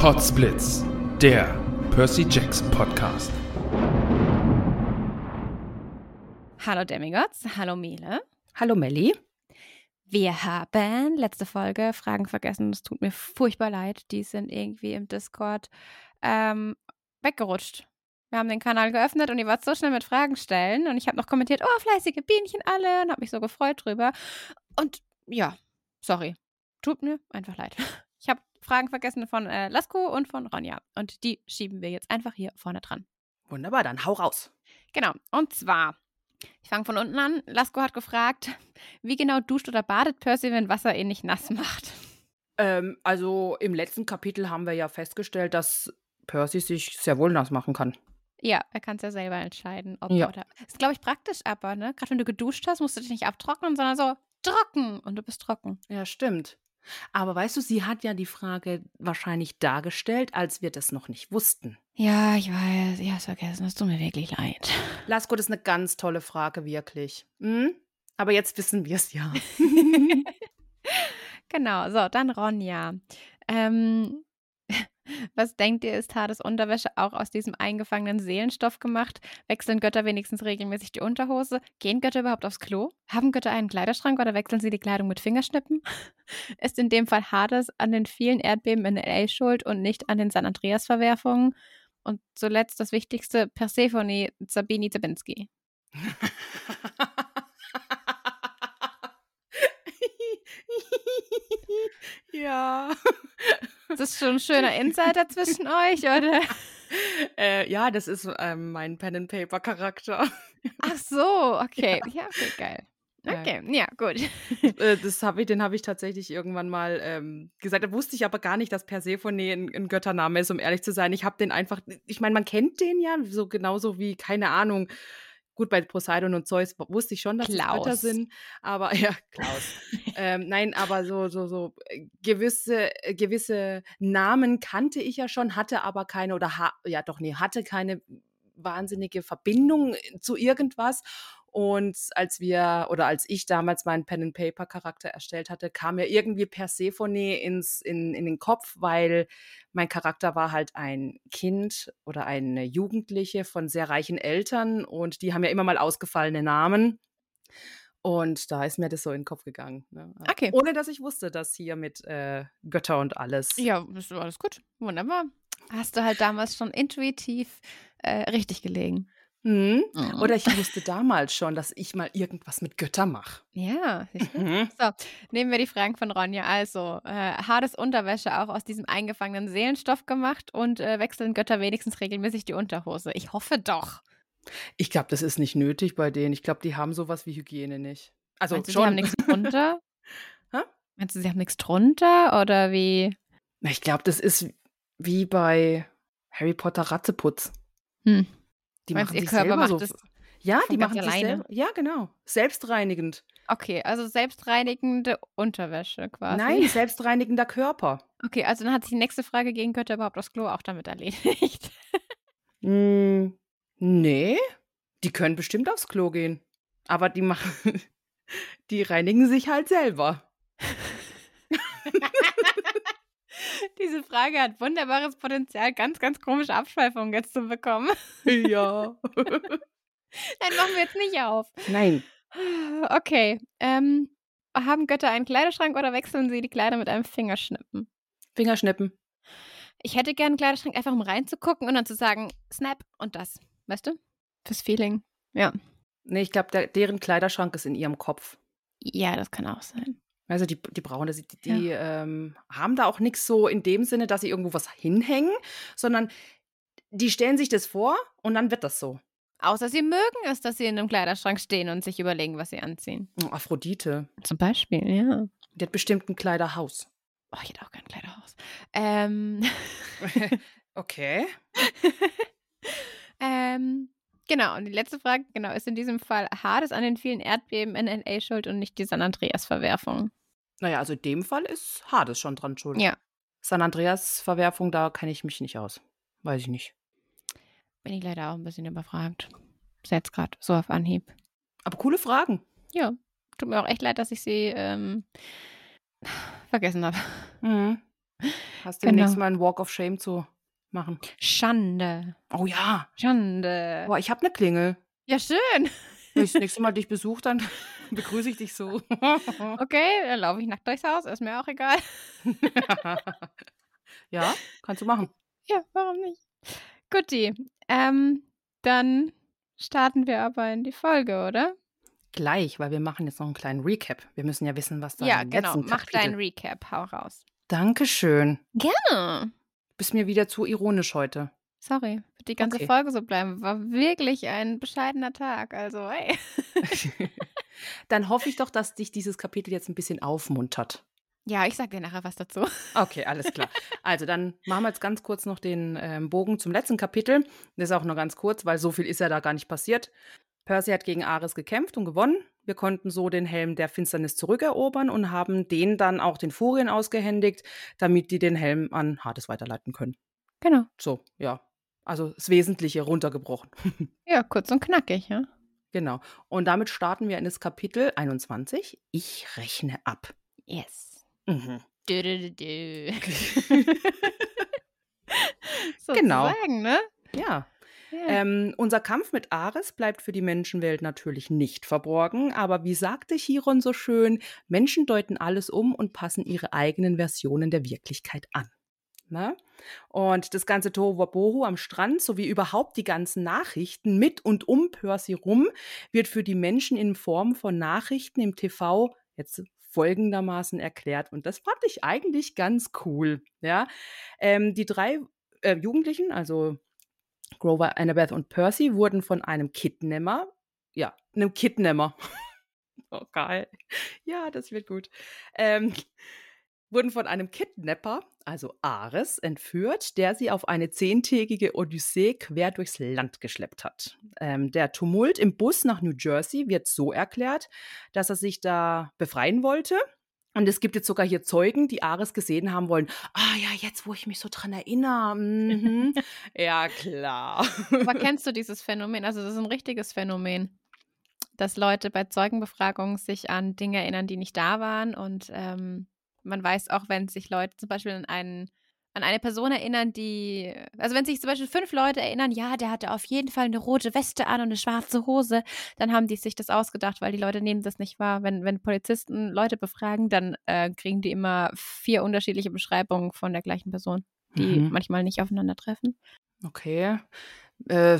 Podsblitz, der Percy Jackson Podcast. Hallo Demigods, hallo Mele. Hallo Melli. Wir haben letzte Folge Fragen vergessen. Es tut mir furchtbar leid. Die sind irgendwie im Discord ähm, weggerutscht. Wir haben den Kanal geöffnet und ihr wart so schnell mit Fragen stellen. Und ich habe noch kommentiert, oh, fleißige Bienchen alle und habe mich so gefreut drüber. Und ja, sorry. Tut mir einfach leid. Fragen vergessen von äh, Lasko und von Ronja. Und die schieben wir jetzt einfach hier vorne dran. Wunderbar, dann hau raus. Genau. Und zwar, ich fange von unten an. Lasko hat gefragt, wie genau duscht oder badet Percy, wenn Wasser ihn nicht nass macht? Ähm, also im letzten Kapitel haben wir ja festgestellt, dass Percy sich sehr wohl nass machen kann. Ja, er kann es ja selber entscheiden, ob Ja. oder. Ist, glaube ich, praktisch aber, ne? Gerade wenn du geduscht hast, musst du dich nicht abtrocknen, sondern so trocken und du bist trocken. Ja, stimmt. Aber weißt du, sie hat ja die Frage wahrscheinlich dargestellt, als wir das noch nicht wussten. Ja, ich weiß, ich hab's vergessen. Es tut mir wirklich leid. Lasko, das ist eine ganz tolle Frage, wirklich. Hm? Aber jetzt wissen wir es ja. genau, so, dann Ronja. Ähm, was denkt ihr, ist Hades Unterwäsche auch aus diesem eingefangenen Seelenstoff gemacht? Wechseln Götter wenigstens regelmäßig die Unterhose? Gehen Götter überhaupt aufs Klo? Haben Götter einen Kleiderschrank oder wechseln sie die Kleidung mit Fingerschnippen? Ist in dem Fall Hades an den vielen Erdbeben in L.A. schuld und nicht an den San Andreas-Verwerfungen? Und zuletzt das Wichtigste, Persephone Sabini Zabinski. ja. Ist das schon ein schöner Insider zwischen euch, oder? Äh, ja, das ist ähm, mein Pen and Paper Charakter. Ach so, okay. Ja, okay, geil. Ja. Okay, ja, gut. Äh, das habe ich, den habe ich tatsächlich irgendwann mal ähm, gesagt. Da wusste ich aber gar nicht, dass Persephone ein, ein Göttername ist, um ehrlich zu sein. Ich habe den einfach, ich meine, man kennt den ja, so genauso wie, keine Ahnung. Gut, bei Poseidon und Zeus wusste ich schon, dass es Klaus. Götter sind. Aber ja, Klaus. ähm, nein, aber so, so, so äh, gewisse, äh, gewisse Namen kannte ich ja schon, hatte aber keine, oder ha ja doch, nee, hatte keine wahnsinnige Verbindung zu irgendwas. Und als wir oder als ich damals meinen Pen and Paper Charakter erstellt hatte, kam mir irgendwie Persephone ins in, in den Kopf, weil mein Charakter war halt ein Kind oder eine Jugendliche von sehr reichen Eltern und die haben ja immer mal ausgefallene Namen. Und da ist mir das so in den Kopf gegangen. Ne? Okay. Ohne dass ich wusste, dass hier mit äh, Götter und alles. Ja, ist alles gut. Wunderbar. Hast du halt damals schon intuitiv äh, richtig gelegen. Hm? Mhm. Oder ich wusste damals schon, dass ich mal irgendwas mit Göttern mache. Ja? Mhm. So, nehmen wir die Fragen von Ronja. Also, äh, Hades Unterwäsche auch aus diesem eingefangenen Seelenstoff gemacht und äh, wechseln Götter wenigstens regelmäßig die Unterhose. Ich hoffe doch. Ich glaube, das ist nicht nötig bei denen. Ich glaube, die haben sowas wie Hygiene nicht. Also Meinst du, schon. sie haben nichts drunter? Meinst du, sie haben nichts drunter oder wie? Ich glaube, das ist wie bei Harry Potter Ratzeputz. Hm. Die Meinst, machen sich Körper selber macht so. das ja, die machen sich selber. Ja, genau. Selbstreinigend. Okay, also selbstreinigende Unterwäsche quasi. Nein, selbstreinigender Körper. Okay, also dann hat sich die nächste Frage, gehen Götter überhaupt aufs Klo auch damit erledigt? Hm, nee, die können bestimmt aufs Klo gehen. Aber die machen. Die reinigen sich halt selber. Diese Frage hat wunderbares Potenzial, ganz, ganz komische Abschweifungen jetzt zu bekommen. Ja. Nein, machen wir jetzt nicht auf. Nein. Okay. Ähm, haben Götter einen Kleiderschrank oder wechseln sie die Kleider mit einem Fingerschnippen? Fingerschnippen. Ich hätte gerne einen Kleiderschrank, einfach um reinzugucken und dann zu sagen, Snap und das. Weißt du? Fürs Feeling. Ja. Nee, ich glaube, deren Kleiderschrank ist in ihrem Kopf. Ja, das kann auch sein. Also die, die brauchen das, die, die ähm, haben da auch nichts so in dem Sinne, dass sie irgendwo was hinhängen, sondern die stellen sich das vor und dann wird das so. Außer sie mögen es, dass sie in einem Kleiderschrank stehen und sich überlegen, was sie anziehen. Oh, Aphrodite. Zum Beispiel, ja. Die hat bestimmt ein Kleiderhaus. Oh, ich hätte auch kein Kleiderhaus. Ähm, okay. ähm, genau, und die letzte Frage, genau, ist in diesem Fall Hades an den vielen Erdbeben in L.A. schuld und nicht die San Andreas-Verwerfung? Naja, also in dem Fall ist Hades schon dran schuld. Ja. San Andreas-Verwerfung, da kenne ich mich nicht aus. Weiß ich nicht. Bin ich leider auch ein bisschen überfragt. Jetzt gerade so auf Anhieb. Aber coole Fragen. Ja, tut mir auch echt leid, dass ich sie ähm, vergessen habe. Mhm. Hast du Genau. demnächst mal einen Walk of Shame zu machen? Schande. Oh ja. Schande. Boah, ich habe eine Klingel. Ja, schön. Wenn ich das nächste Mal dich besuche, dann begrüße ich dich so. Okay, dann laufe ich nackt durchs Haus, ist mir auch egal. ja, kannst du machen. Ja, warum nicht? Guti, ähm, dann starten wir aber in die Folge, oder? Gleich, weil wir machen jetzt noch einen kleinen Recap. Wir müssen ja wissen, was da ja, im genau. letzten Mach Kapitel... deinen Recap, hau raus. Dankeschön. Gerne. Bist mir wieder zu ironisch heute. Sorry, wird die ganze Okay. Folge so bleiben. War wirklich ein bescheidener Tag. Also, hey. Dann hoffe ich doch, dass dich dieses Kapitel jetzt ein bisschen aufmuntert. Ja, ich sag dir nachher was dazu. Okay, alles klar. Also dann machen wir jetzt ganz kurz noch den ähm, Bogen zum letzten Kapitel. Das ist auch nur ganz kurz, weil so viel ist ja da gar nicht passiert. Percy hat gegen Ares gekämpft und gewonnen. Wir konnten so den Helm der Finsternis zurückerobern und haben den dann auch den Furien ausgehändigt, damit die den Helm an Hades weiterleiten können. Genau. So, ja. Also das Wesentliche runtergebrochen. Ja, kurz und knackig, ja. genau. Und damit starten wir in das Kapitel 21. Ich rechne ab. Yes. Mhm. Dö, dö, dö, dö. Genau. Sozusagen, ne? Ja. Ja. Ähm, unser Kampf mit Ares bleibt für die Menschenwelt natürlich nicht verborgen, aber wie sagte Chiron so schön, Menschen deuten alles um und passen ihre eigenen Versionen der Wirklichkeit an. Ne? Und das ganze Tohuwabohu am Strand sowie überhaupt die ganzen Nachrichten mit und um Percy rum wird für die Menschen in Form von Nachrichten im TV jetzt folgendermaßen erklärt. Und das fand ich eigentlich ganz cool. Ja? Ähm, die drei äh, Jugendlichen, also Grover, Annabeth und Percy wurden von einem Kidnapper, ja, einem Kidnapper, oh geil, ja, das wird gut, ähm, wurden von einem Kidnapper, also Ares, entführt, der sie auf eine zehntägige Odyssee quer durchs Land geschleppt hat. Ähm, der Tumult im Bus nach New Jersey wird so erklärt, dass er sich da befreien wollte. Und es gibt jetzt sogar hier Zeugen, die Ares gesehen haben wollen. Ah ja, jetzt wo ich mich so dran erinnere. Mhm. ja, klar. Aber kennst du dieses Phänomen? Also, das ist ein richtiges Phänomen, dass Leute bei Zeugenbefragungen sich an Dinge erinnern, die nicht da waren. Und ähm, man weiß auch, wenn sich Leute zum Beispiel an einen an eine Person erinnern, die, also wenn sich zum Beispiel fünf Leute erinnern, ja, der hatte auf jeden Fall eine rote Weste an und eine schwarze Hose, dann haben die sich das ausgedacht, weil die Leute nehmen das nicht wahr. Wenn, wenn Polizisten Leute befragen, dann äh, kriegen die immer vier unterschiedliche Beschreibungen von der gleichen Person, die Mhm. manchmal nicht aufeinandertreffen. Okay. Äh,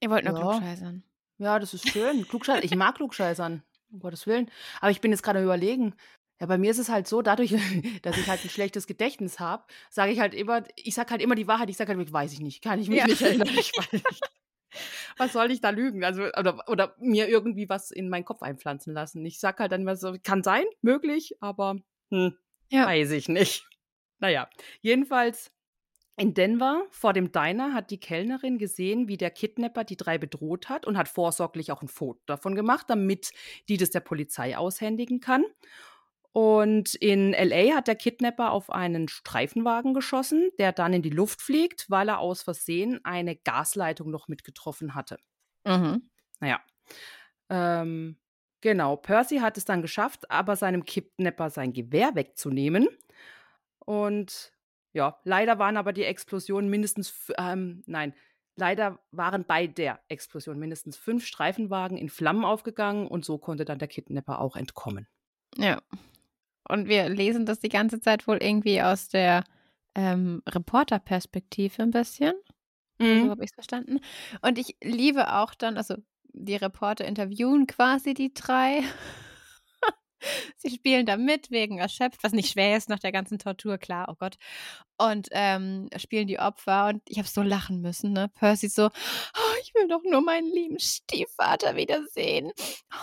Ihr wollt nur Ja. klugscheißern. ja, das ist schön. Klugscheißer. Ich mag Klugscheißern, um Gottes Willen. Aber ich bin jetzt gerade überlegen. Ja, bei mir ist es halt so, dadurch, dass ich halt ein schlechtes Gedächtnis habe, sage ich halt immer, ich sage halt immer die Wahrheit. Ich sage halt, weiß ich nicht, kann ich mich Ja. nicht erinnern. Ich weiß nicht. Was soll ich da lügen? Also, oder, oder mir irgendwie was in meinen Kopf einpflanzen lassen. Ich sage halt dann immer so, kann sein, möglich, aber hm, Ja. weiß ich nicht. Naja, jedenfalls in Denver vor dem Diner hat die Kellnerin gesehen, wie der Kidnapper die drei bedroht hat und hat vorsorglich auch ein Foto davon gemacht, damit die das der Polizei aushändigen kann. Und in LA hat der Kidnapper auf einen Streifenwagen geschossen, der dann in die Luft fliegt, weil er aus Versehen eine Gasleitung noch mitgetroffen hatte. Mhm. Naja. Ähm, genau, Percy hat es dann geschafft, aber seinem Kidnapper sein Gewehr wegzunehmen. Und ja, leider waren aber die Explosionen mindestens, ähm, nein, leider waren bei der Explosion mindestens fünf Streifenwagen in Flammen aufgegangen und so konnte dann der Kidnapper auch entkommen. Ja. Und wir lesen das die ganze Zeit wohl irgendwie aus der ähm, Reporterperspektive ein bisschen. So habe ich es verstanden. Und ich liebe auch dann, also die Reporter interviewen quasi die drei. Sie spielen da mit, wegen erschöpft, was nicht schwer ist nach der ganzen Tortur, klar, oh Gott. Und ähm, spielen die Opfer und ich habe so lachen müssen, ne? Percy so, oh, ich will doch nur meinen lieben Stiefvater wiedersehen.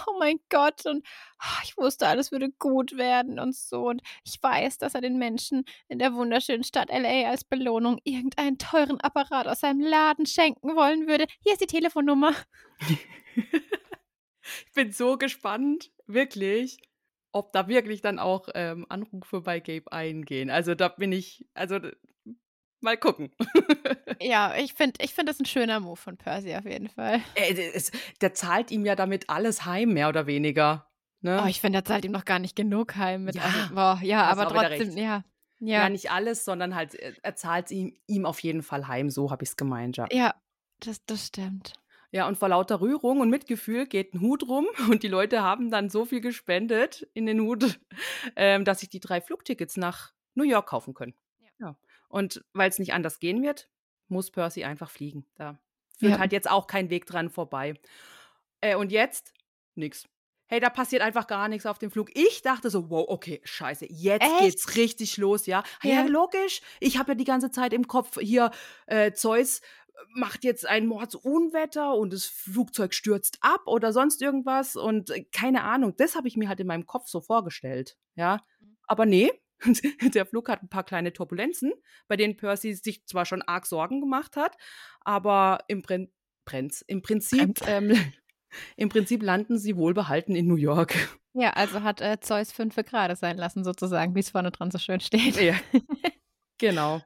Oh mein Gott. Und oh, ich wusste, alles würde gut werden und so. Und ich weiß, dass er den Menschen in der wunderschönen Stadt LA als Belohnung irgendeinen teuren Apparat aus seinem Laden schenken wollen würde. Hier ist die Telefonnummer. ich bin so gespannt, wirklich ob da wirklich dann auch ähm, Anrufe bei Gabe eingehen. Also da bin ich, also mal gucken. ja, ich finde ich find das ein schöner Move von Percy auf jeden Fall. Äh, es, der zahlt ihm ja damit alles heim, mehr oder weniger. Ne? Oh, ich finde, der zahlt ihm noch gar nicht genug heim. Mit, ja, also, boah, ja aber trotzdem, ja. Ja. ja, nicht alles, sondern halt, äh, er zahlt ihm, ihm auf jeden Fall heim, so habe ich es gemeint, ja. Ja, das, das stimmt. Ja, und vor lauter Rührung und Mitgefühl geht ein Hut rum und die Leute haben dann so viel gespendet in den Hut, ähm, dass sich die drei Flugtickets nach New York kaufen können. Ja. ja. Und weil es nicht anders gehen wird, muss Percy einfach fliegen. Da führt ja. halt jetzt auch kein Weg dran vorbei. Äh, und jetzt nix. Hey, da passiert einfach gar nichts auf dem Flug. Ich dachte so, wow, okay, scheiße, jetzt Echt? geht's richtig los, ja. Ja, ja logisch. Ich habe ja die ganze Zeit im Kopf hier äh, Zeus macht jetzt ein Mordsunwetter und das Flugzeug stürzt ab oder sonst irgendwas und äh, keine Ahnung. Das habe ich mir halt in meinem Kopf so vorgestellt, ja. Mhm. Aber nee, der Flug hat ein paar kleine Turbulenzen, bei denen Percy sich zwar schon arg Sorgen gemacht hat, aber im, Prin Prinz, im Prinzip ähm, im Prinzip landen sie wohlbehalten in New York. Ja, also hat äh, Zeus fünf gerade sein lassen, sozusagen, wie es vorne dran so schön steht. Ja. genau.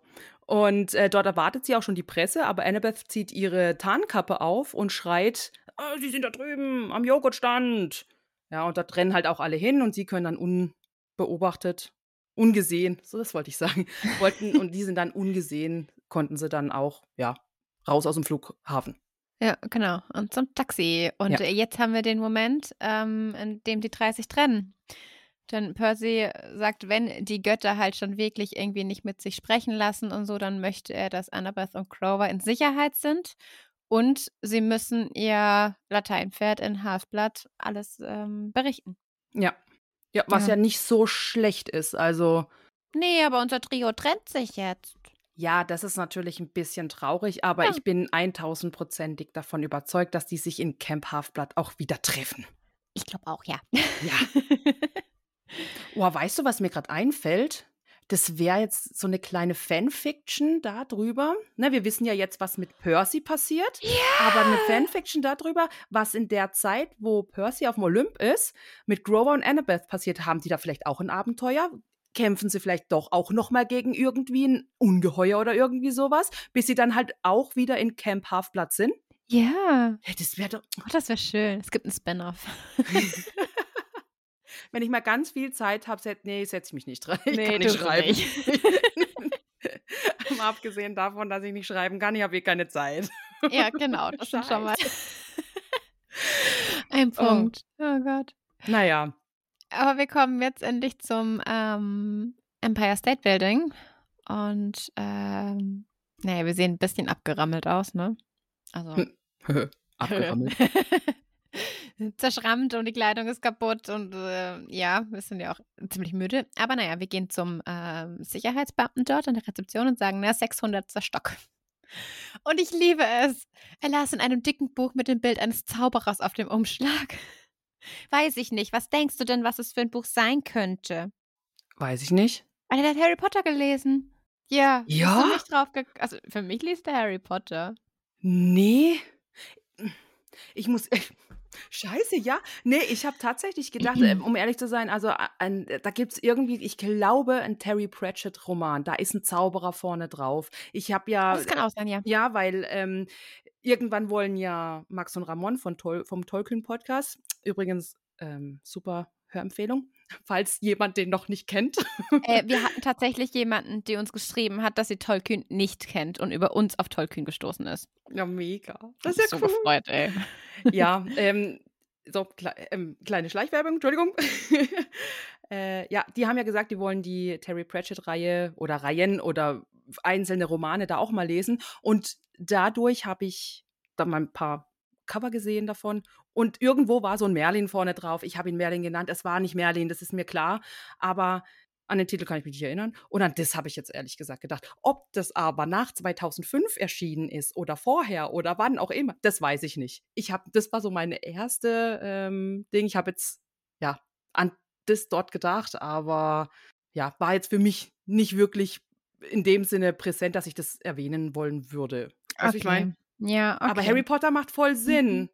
Und äh, dort erwartet sie auch schon die Presse, aber Annabeth zieht ihre Tarnkappe auf und schreit, oh, sie sind da drüben am Joghurtstand. Ja, und da rennen halt auch alle hin und sie können dann unbeobachtet, ungesehen, so das wollte ich sagen, wollten und die sind dann ungesehen, konnten sie dann auch, ja, raus aus dem Flughafen. Ja, genau. Und zum Taxi. Und ja. jetzt haben wir den Moment, ähm, in dem die drei sich trennen. Denn Percy sagt, wenn die Götter halt schon wirklich irgendwie nicht mit sich sprechen lassen und so, dann möchte er, dass Annabeth und Grover in Sicherheit sind. Und sie müssen ihr Lateinpferd in Halfblood alles ähm, berichten. Ja. Ja, was ja. ja nicht so schlecht ist. Also. Nee, aber unser Trio trennt sich jetzt. Ja, das ist natürlich ein bisschen traurig, aber ja. ich bin 1000%ig davon überzeugt, dass die sich in Camp Halfblood auch wieder treffen. Ich glaube auch, ja. Ja. Oh, weißt du, was mir gerade einfällt? Das wäre jetzt so eine kleine Fanfiction darüber. Ne, wir wissen ja jetzt, was mit Percy passiert. Ja. Aber eine Fanfiction darüber, was in der Zeit, wo Percy auf dem Olymp ist, mit Grover und Annabeth passiert. Haben die da vielleicht auch ein Abenteuer? Kämpfen sie vielleicht doch auch noch mal gegen irgendwie ein Ungeheuer oder irgendwie sowas, bis sie dann halt auch wieder in Camp Halfblood sind? Ja. ja das wäre doch. Oh, das wäre schön. Es gibt einen Spin-off. wenn ich mal ganz viel Zeit habe, set, nee, setze ich mich nicht rein. Ich nee, kann nicht schreiben. Mal abgesehen davon, dass ich nicht schreiben kann, ich habe eh keine Zeit. Ja, genau, das ist schon mal ein oh. Punkt. Oh. oh Gott. Naja. Aber wir kommen jetzt endlich zum ähm, Empire State Building. Und ähm, naja, wir sehen ein bisschen abgerammelt aus, ne? Also. abgerammelt zerschrammt und die Kleidung ist kaputt und äh, ja, wir sind ja auch ziemlich müde. Aber naja, wir gehen zum äh, Sicherheitsbeamten dort an der Rezeption und sagen, na, 600. Stock. Und ich liebe es. Er las in einem dicken Buch mit dem Bild eines Zauberers auf dem Umschlag. Weiß ich nicht. Was denkst du denn, was es für ein Buch sein könnte? Weiß ich nicht. Weil er hat Harry Potter gelesen. Ja. Ja? Nicht drauf also für mich liest er Harry Potter. Nee. Ich muss. Scheiße, ja. Nee, ich habe tatsächlich gedacht, äh, um ehrlich zu sein, also ein, da gibt es irgendwie, ich glaube, ein Terry Pratchett-Roman. Da ist ein Zauberer vorne drauf. Ich habe ja. Das kann auch sein, ja. Ja, weil ähm, irgendwann wollen ja Max und Ramon von Tol vom Tolkien-Podcast, übrigens ähm, super Hörempfehlung, falls jemand den noch nicht kennt. Äh, wir hatten tatsächlich jemanden, der uns geschrieben hat, dass sie Tolkien nicht kennt und über uns auf Tolkien gestoßen ist. Ja, mega. Das ist ja so cool. gefreut, ey. Ja, ähm, so kle ähm, kleine Schleichwerbung, Entschuldigung. äh, ja, die haben ja gesagt, die wollen die Terry Pratchett-Reihe oder Reihen oder einzelne Romane da auch mal lesen. Und dadurch habe ich dann mal ein paar Cover gesehen davon und irgendwo war so ein Merlin vorne drauf. Ich habe ihn Merlin genannt. Es war nicht Merlin, das ist mir klar. Aber an den Titel kann ich mich nicht erinnern. Und an das habe ich jetzt ehrlich gesagt gedacht. Ob das aber nach 2005 erschienen ist oder vorher oder wann auch immer, das weiß ich nicht. Ich habe, das war so meine erste ähm, Ding. Ich habe jetzt ja an das dort gedacht, aber ja, war jetzt für mich nicht wirklich in dem Sinne präsent, dass ich das erwähnen wollen würde. Also ich meine, Ja, okay. aber Harry Potter macht voll Sinn.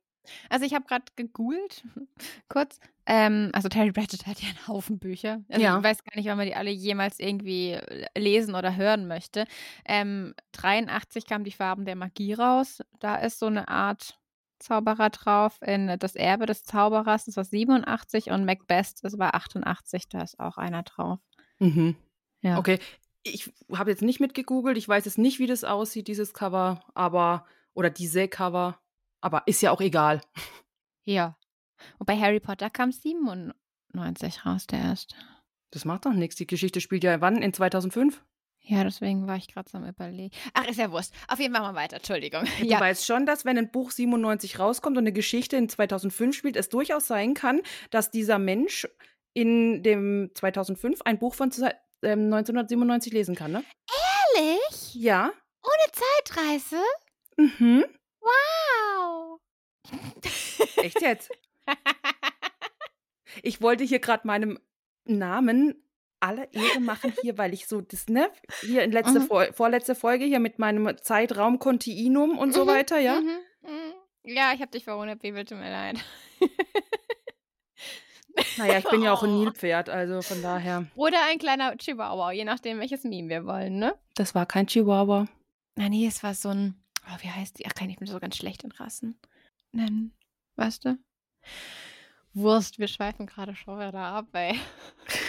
Also ich habe gerade gegoogelt, kurz. Ähm, also Terry Pratchett hat ja einen Haufen Bücher. Also Ja. Ich weiß gar nicht, wann man die alle jemals irgendwie lesen oder hören möchte. Ähm, 83 kam die Farben der Magie raus. Da ist so eine Art Zauberer drauf. In Das Erbe des Zauberers, das war 87 und Macbeth, das war 88, da ist auch einer drauf. Mhm. Ja. Okay, ich habe jetzt nicht mitgegoogelt. Ich weiß jetzt nicht, wie das aussieht, dieses Cover, aber oder diese Cover. Aber ist ja auch egal. Ja. Und bei Harry Potter kam 97 raus, der erste. Das macht doch nichts. Die Geschichte spielt ja wann? In 2005? Ja, deswegen war ich gerade so am Überlegen. Ach, ist ja Wurst. Auf jeden Fall machen wir weiter. Entschuldigung. Du Ja, weißt schon, dass wenn ein Buch 97 rauskommt und eine Geschichte in 2005 spielt, es durchaus sein kann, dass dieser Mensch in dem 2005 ein Buch von zwei- ähm, 1997 lesen kann, ne? ehrlich? Ja. Ohne Zeitreise? Mhm. Wow. Echt jetzt? Ich wollte hier gerade meinem Namen alle Ehre machen hier, weil ich so das, ne, hier in letzte Mhm. Fol- vorletzte Folge hier mit meinem Zeitraum Kontinuum und so Mhm, weiter, ja? Mhm, mhm. Ja, ich habe dich verwundert, Bibel, tut mir leid. Naja, ich bin ja auch ein. Nilpferd, also von daher. Oder ein kleiner Chihuahua, je nachdem, welches Meme wir wollen, ne? Das war kein Chihuahua. Ah, nee, es war so ein. Oh, wie heißt die? Ach, kann ich bin so ganz schlecht in Rassen nennen. Weißt du? Wurst, wir schweifen gerade schon wieder ab, ey.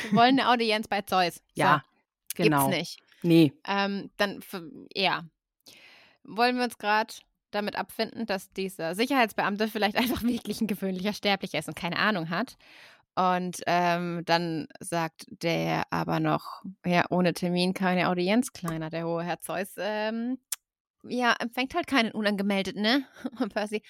Wir wollen eine Audienz bei Zeus. Ja, so, genau. Gibt's nicht. Nee. Ähm, dann, ja. Wollen wir uns gerade damit abfinden, dass dieser Sicherheitsbeamte vielleicht einfach wirklich ein gewöhnlicher Sterblicher ist und keine Ahnung hat. Und ähm, dann sagt der aber noch, ja, ohne Termin keine Audienz, kleiner, der hohe Herr Zeus, ähm, ja, empfängt halt keinen Unangemeldeten, ne? Und Percy,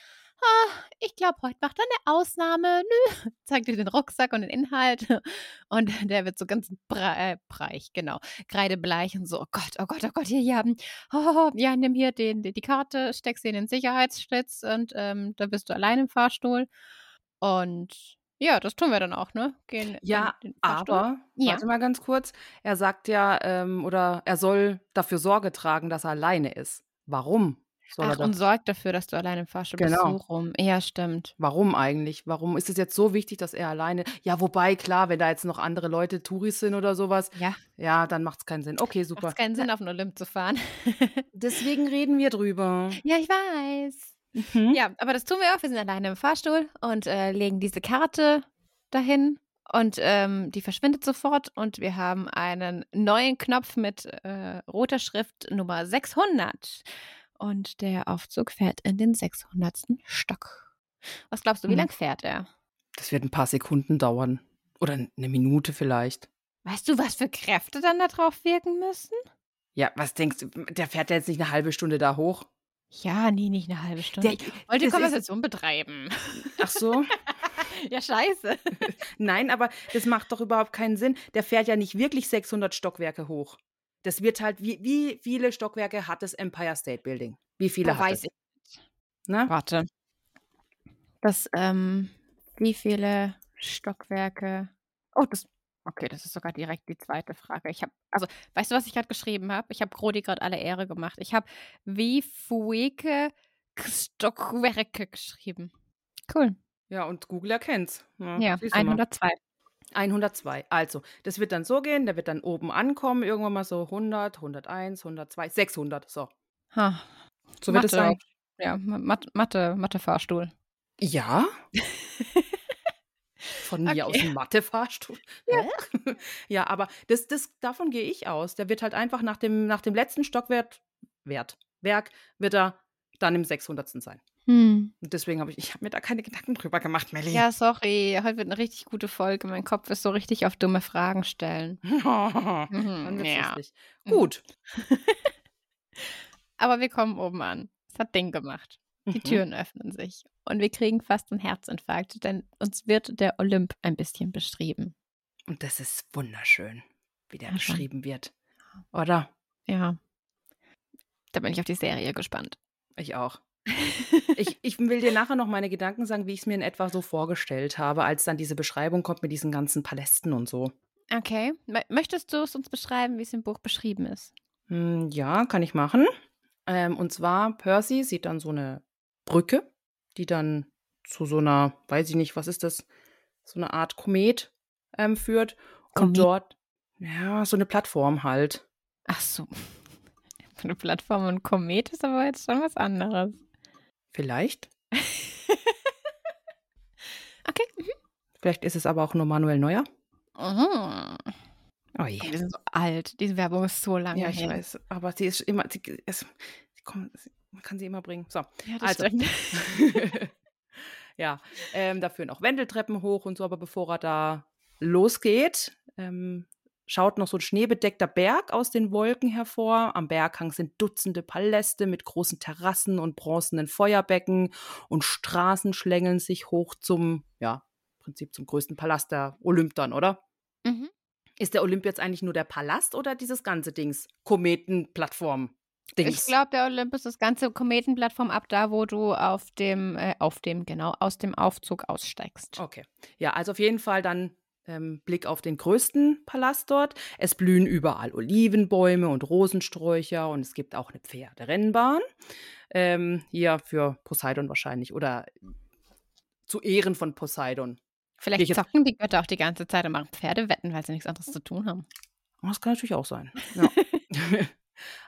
ah, ich glaube, heute macht er eine Ausnahme, nö. Zeigt dir den Rucksack und den Inhalt. Und der wird so ganz bre äh, breich, genau kreidebleich und so, oh Gott, oh Gott, oh Gott, hier, hm, oh, ja, nimm hier den, die, die Karte, steck sie in den Sicherheitsschlitz und ähm, da bist du allein im Fahrstuhl. Und ja, das tun wir dann auch, ne? Gehen Ja, in den Fahrstuhl. aber, Ja. warte mal ganz kurz. Er sagt ja, ähm, oder er soll dafür Sorge tragen, dass er alleine ist. Warum soll Ach, und sorgt dafür, dass du allein im Fahrstuhl bist. Genau. So rum. Ja, stimmt. Warum eigentlich? Warum ist es jetzt so wichtig, dass er alleine. Ja, wobei, klar, wenn da jetzt noch andere Leute Touris sind oder sowas, Ja, ja, dann macht es keinen Sinn. Okay, super. macht keinen Sinn, auf den Olymp zu fahren. Deswegen reden wir drüber. ja, ich weiß. Mhm. Ja, aber das tun wir auch. Wir sind alleine im Fahrstuhl und äh, legen diese Karte dahin und ähm, die verschwindet sofort und wir haben einen neuen Knopf mit äh, roter Schrift Nummer 600 und der Aufzug fährt in den 600. Stock. Was glaubst du, wie Mhm. lang fährt er? Das wird ein paar Sekunden dauern. Oder eine Minute vielleicht. Weißt du, was für Kräfte dann da drauf wirken müssen? Ja, was denkst du? Der fährt ja jetzt nicht eine halbe Stunde da hoch. Ja, nee, nicht eine halbe Stunde. Der, ich wollte ist- Konversation betreiben. Ach so. ja, scheiße. Nein, aber das macht doch überhaupt keinen Sinn. Der fährt ja nicht wirklich 600 Stockwerke hoch. Das wird halt, wie, wie viele Stockwerke hat das Empire State Building? Wie viele Oh, hat weiß es? ich. Ne? Warte. Das, ähm, wie viele Stockwerke? Oh, das, okay, das ist sogar direkt die zweite Frage. Ich habe, also, weißt du, was ich gerade geschrieben habe? Ich habe Grodi gerade alle Ehre gemacht. Ich habe wie viele Stockwerke geschrieben. Cool. Ja, und Google erkennt's. Ja, Ja, mal. 102. 102. Also, das wird dann so gehen, der wird dann oben ankommen, irgendwann mal so 100, 101, 102, 600. So. Ha, So wird es sein. Ja, Ma- Mathe, Mathe, Mathe-Fahrstuhl. Ja? Von mir Okay. aus ein Mathe-Fahrstuhl. Ja. ja, aber das, das, davon gehe ich aus. Der wird halt einfach nach dem, nach dem letzten Stockwerk, Wert, Werk, wird er dann im 600. sein. Hm. Und deswegen habe ich, ich habe mir da keine Gedanken drüber gemacht, Melli. Ja, sorry. Heute wird eine richtig gute Folge. Mein Kopf ist so richtig auf dumme Fragen stellen. Mhm, ja. Mhm. Gut. Aber wir kommen oben an. Es hat Ding gemacht. Die Mhm. Türen öffnen sich. Und wir kriegen fast einen Herzinfarkt, denn uns wird der Olymp ein bisschen beschrieben. Und das ist wunderschön, wie der schon. beschrieben wird. Oder? Ja. Da bin ich auf die Serie gespannt. Ich auch. Ich, ich will dir nachher noch meine Gedanken sagen, wie ich es mir in etwa so vorgestellt habe, als dann diese Beschreibung kommt mit diesen ganzen Palästen und so. Okay. Mö- Möchtest du es uns beschreiben, wie es im Buch beschrieben ist? Hm, ja, kann ich machen. Ähm, und zwar, Percy sieht dann so eine Brücke, die dann zu so einer, weiß ich nicht, was ist das, so eine Art Komet ähm, führt. Und Komet? dort, ja, so eine Plattform halt. Ach so. Eine Plattform und Komet ist aber jetzt schon was anderes. Vielleicht. Okay. mhm. Vielleicht ist es aber auch nur Manuel Neuer. Mhm. Oh je. Wir sind so alt. Diese Werbung ist so lange Ja, ich her. weiß, aber sie ist immer, sie, es, sie kommt, man kann sie immer bringen. So, Ja, also. ja, ähm, da führen auch Wendeltreppen hoch und so, aber bevor er da losgeht, ähm, schaut noch so ein schneebedeckter Berg aus den Wolken hervor. Am Berghang sind Dutzende Paläste mit großen Terrassen und bronzenen Feuerbecken und Straßen schlängeln sich hoch zum, ja, im Prinzip zum größten Palast der Olymp dann, oder? Mhm. Ist der Olymp jetzt eigentlich nur der Palast oder dieses ganze Dings? Kometenplattform. Dings. Ich glaube, der Olympus ist das ganze Kometenplattform ab da, wo du auf dem, äh, auf dem, genau, aus dem Aufzug aussteigst. Okay. Ja, also auf jeden Fall dann ähm, Blick auf den größten Palast dort. Es blühen überall Olivenbäume und Rosensträucher und es gibt auch eine Pferderennbahn. Ähm, hier für Poseidon wahrscheinlich oder zu Ehren von Poseidon. Vielleicht zocken die Götter auch die ganze Zeit und machen Pferdewetten, weil sie nichts anderes zu tun haben. Das kann natürlich auch sein. Ja.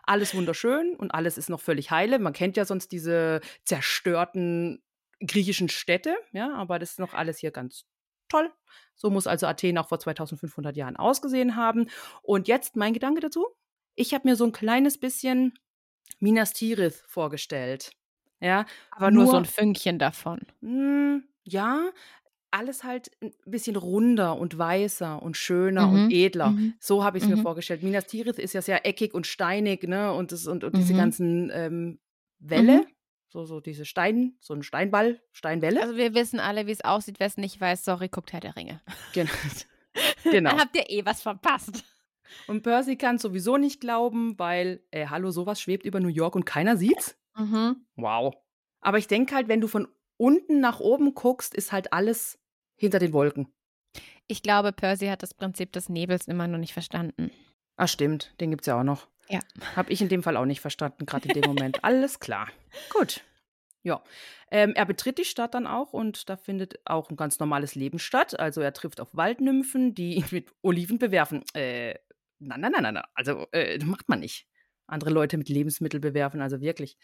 alles wunderschön und alles ist noch völlig heile. Man kennt ja sonst diese zerstörten griechischen Städte, ja, aber das ist noch alles hier ganz toll. So muss also Athen auch vor 2500 Jahren ausgesehen haben. Und jetzt mein Gedanke dazu. Ich habe mir so ein kleines bisschen Minas Tirith vorgestellt. Ja, Aber nur, so ein Fünkchen davon. Mm, ja, alles halt ein bisschen runder und weißer und schöner Mhm, und edler. mhm, So habe ich es mir mhm. vorgestellt. Minas Tirith ist ja sehr eckig und steinig, ne? Und, das, und, und diese Mhm. ganzen ähm, Wälle, Mhm. So, so diese Stein, so ein Steinball, Steinwelle. Also wir wissen alle, wie es aussieht. Wer es nicht weiß, sorry, guckt Herr der Ringe. Gen- genau. Da habt ihr eh was verpasst. Und Percy kann es sowieso nicht glauben, weil, äh, hallo, sowas schwebt über New York und keiner sieht's. Mhm. Wow. Aber ich denke halt, wenn du von unten nach oben guckst, ist halt alles hinter den Wolken. Ich glaube, Percy hat das Prinzip des Nebels immer noch nicht verstanden. Ah, stimmt, den gibt's ja auch noch. Ja. Habe ich in dem Fall auch nicht verstanden, gerade in dem Moment. Alles klar. Gut. Ja. Ähm, er betritt die Stadt dann auch und da findet auch ein ganz normales Leben statt. Also er trifft auf Waldnymphen, die ihn mit Oliven bewerfen. Äh, nein, nein, nein, nein. Also äh, das macht man nicht. Andere Leute mit Lebensmittel bewerfen, also wirklich.